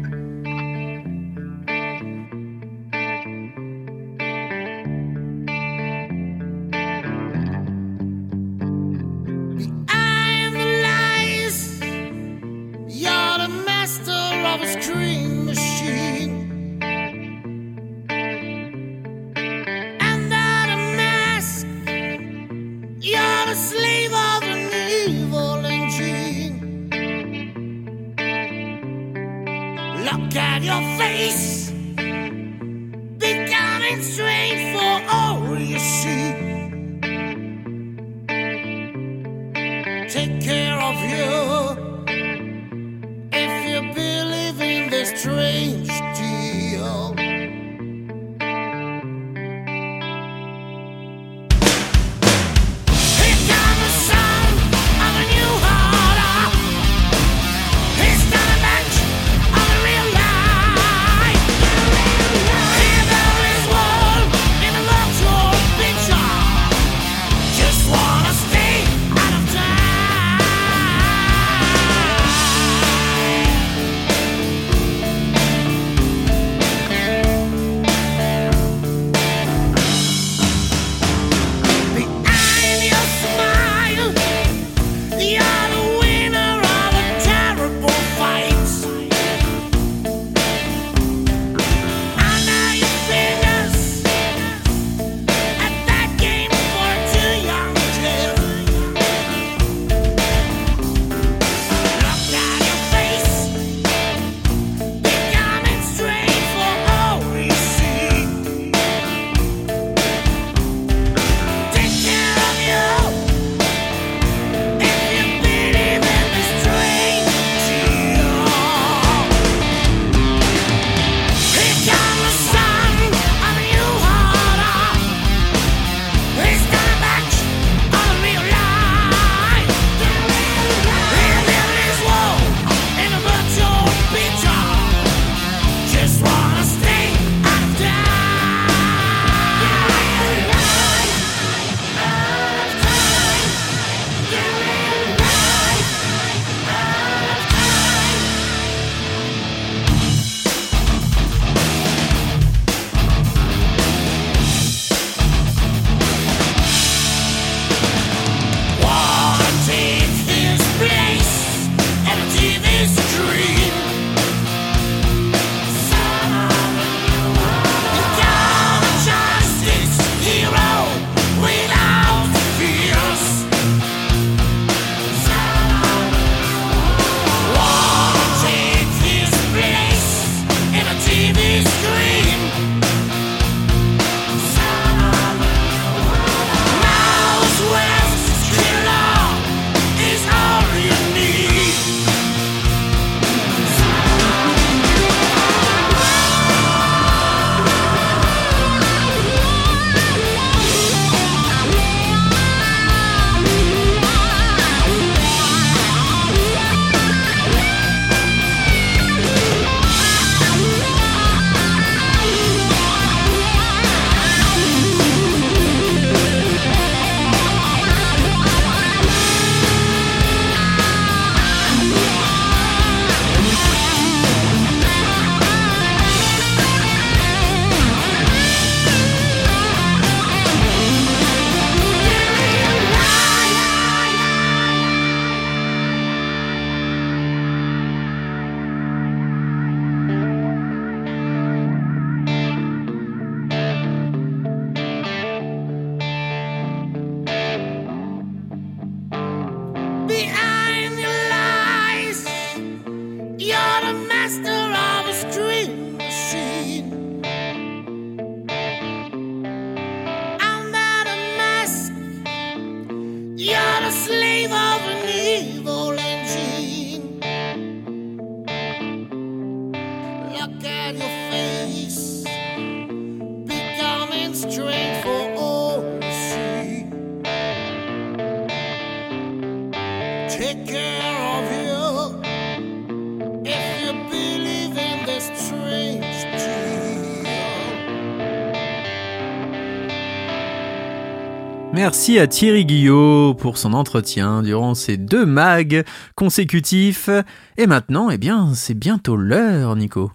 [SPEAKER 2] Merci à Thierry Guillot pour son entretien durant ces deux mags consécutifs. Et maintenant, eh bien, c'est bientôt l'heure, Nico.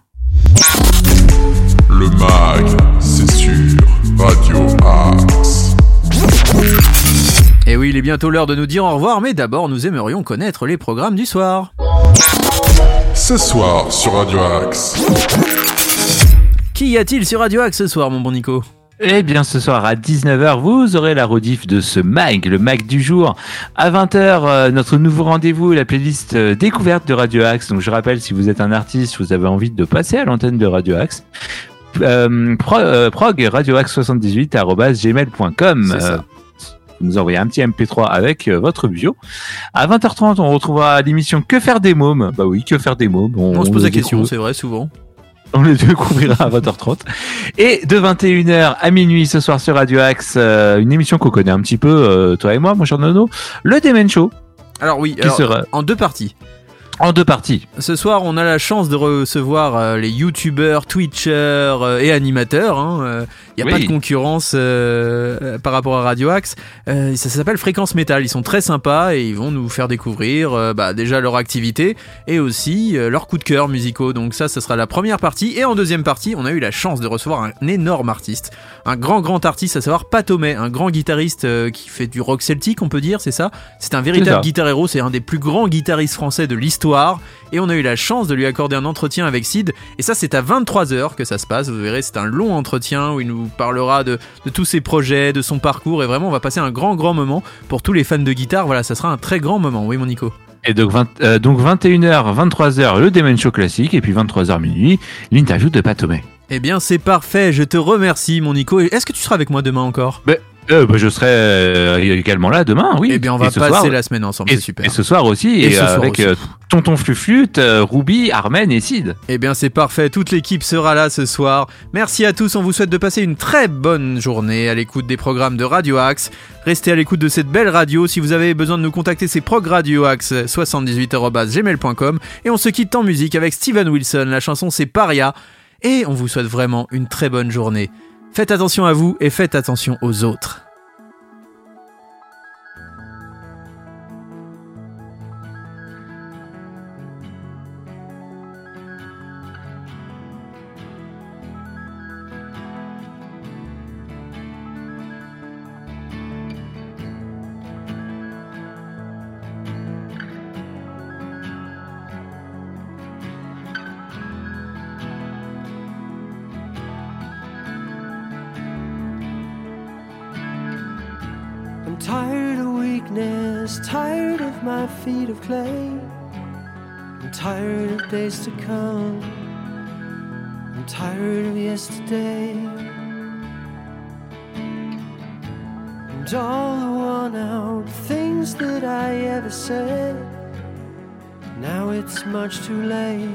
[SPEAKER 1] Le mag, c'est sur Radio Axe.
[SPEAKER 2] Et oui, il est bientôt l'heure de nous dire au revoir, mais d'abord, nous aimerions connaître les programmes du soir.
[SPEAKER 1] Ce soir sur Radio Axe.
[SPEAKER 2] Qu'y a-t-il sur Radio Axe ce soir, mon bon Nico?
[SPEAKER 3] Eh bien, ce soir à 19h, vous aurez la rediff de ce mag, le mag du jour. À 20h, euh, notre nouveau rendez-vous, la playlist euh, découverte de Radio Axe. Donc, je rappelle, si vous êtes un artiste, vous avez envie de passer à l'antenne de Radio Axe, euh, pro, euh, prog radioaxe78 gmail.com.
[SPEAKER 2] C'est ça.
[SPEAKER 3] vous nous envoyez un petit MP3 avec votre bio. À 20h30, on retrouvera l'émission Que faire des mômes. Bah oui, que faire des mômes.
[SPEAKER 2] On, se pose la question, c'est vrai, souvent.
[SPEAKER 3] On le découvrira à 20h30. Et de 21h à minuit ce soir sur Radio Axe, euh, une émission qu'on connaît un petit peu, euh, toi et moi, mon cher Nono, le Demen Show,
[SPEAKER 2] Alors oui,
[SPEAKER 3] qui
[SPEAKER 2] alors,
[SPEAKER 3] sera
[SPEAKER 2] en deux parties.
[SPEAKER 3] En deux parties.
[SPEAKER 2] Ce soir, on a la chance de recevoir euh, les youtubeurs, twitchers euh, et animateurs. Il n'y a
[SPEAKER 3] Oui.
[SPEAKER 2] pas de concurrence euh, euh, par rapport à Radio Axe. Euh, ça s'appelle Fréquence Métal. Ils sont très sympas et ils vont nous faire découvrir euh, bah, déjà leur activité et aussi euh, leurs coups de cœur musicaux. Donc ça, ce sera la première partie. Et en deuxième partie, on a eu la chance de recevoir un énorme artiste, un grand grand artiste, à savoir Pat Homais, un grand guitariste euh, qui fait du rock celtique, on peut dire, c'est ça? C'est un véritable guitar héros. C'est un des plus grands guitaristes français de l'histoire. Et on a eu la chance de lui accorder un entretien avec Sid. Et ça, c'est à 23h que ça se passe. Vous verrez, c'est un long entretien où il nous parlera de, de tous ses projets, de son parcours. Et vraiment, on va passer un grand, grand moment. Pour tous les fans de guitare, voilà, ça sera un très grand moment. Oui, mon Nico.
[SPEAKER 3] Et donc, 20, euh, donc 21h, 23h, le Demen Show classique, et puis 23h minuit, l'interview de Patomé.
[SPEAKER 2] Eh bien, c'est parfait. Je te remercie, mon Nico. Et Est-ce que tu seras avec moi demain encore?
[SPEAKER 3] Euh, bah, je serai euh, également là demain, oui.
[SPEAKER 2] Eh bien, on va passer
[SPEAKER 3] soir-
[SPEAKER 2] la semaine ensemble.
[SPEAKER 3] et,
[SPEAKER 2] C'est super.
[SPEAKER 3] et ce soir aussi,
[SPEAKER 2] Et
[SPEAKER 3] et,
[SPEAKER 2] ce
[SPEAKER 3] euh,
[SPEAKER 2] soir
[SPEAKER 3] avec
[SPEAKER 2] aussi.
[SPEAKER 3] euh, Tonton Fluflute, Ruby, Armen et Sid.
[SPEAKER 2] Eh bien, c'est parfait. Toute l'équipe sera là ce soir. Merci à tous. On vous souhaite de passer une très bonne journée à l'écoute des programmes de Radio Axe. Restez à l'écoute de cette belle radio. Si vous avez besoin de nous contacter, c'est progradioaxe78.gmail.com. Et on se quitte en musique avec Steven Wilson. La chanson, c'est Paria. Et on vous souhaite vraiment une très bonne journée. Faites attention à vous et faites attention aux autres.
[SPEAKER 6] Weakness, tired of my feet of clay. I'm tired of days to come. I'm tired of yesterday. And all the worn out things that I ever said. Now it's much too late.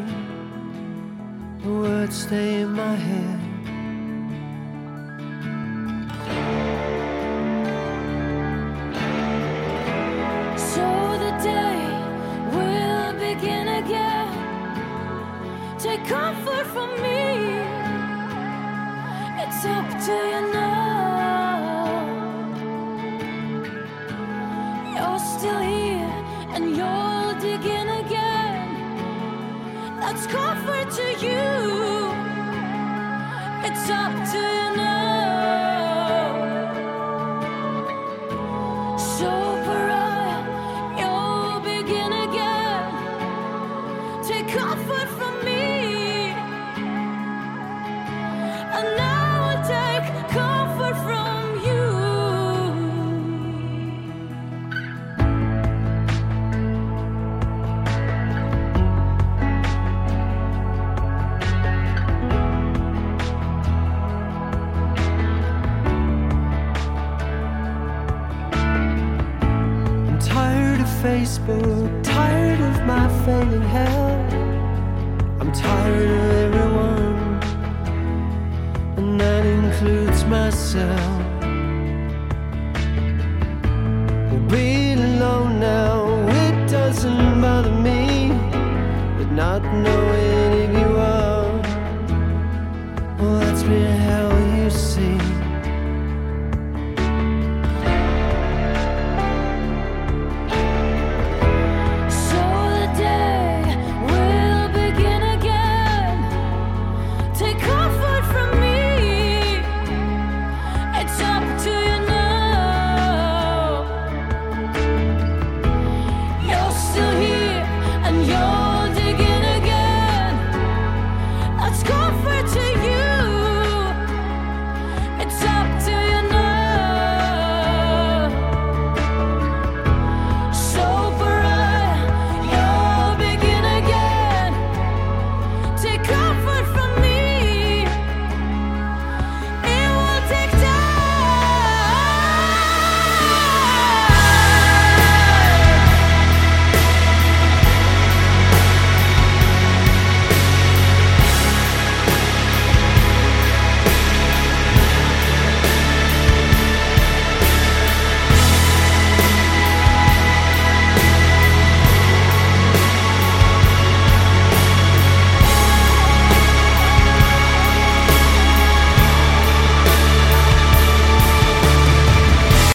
[SPEAKER 6] The words stay in my head.
[SPEAKER 7] Facebook, tired of my failing health. I'm tired of everyone, and that includes myself.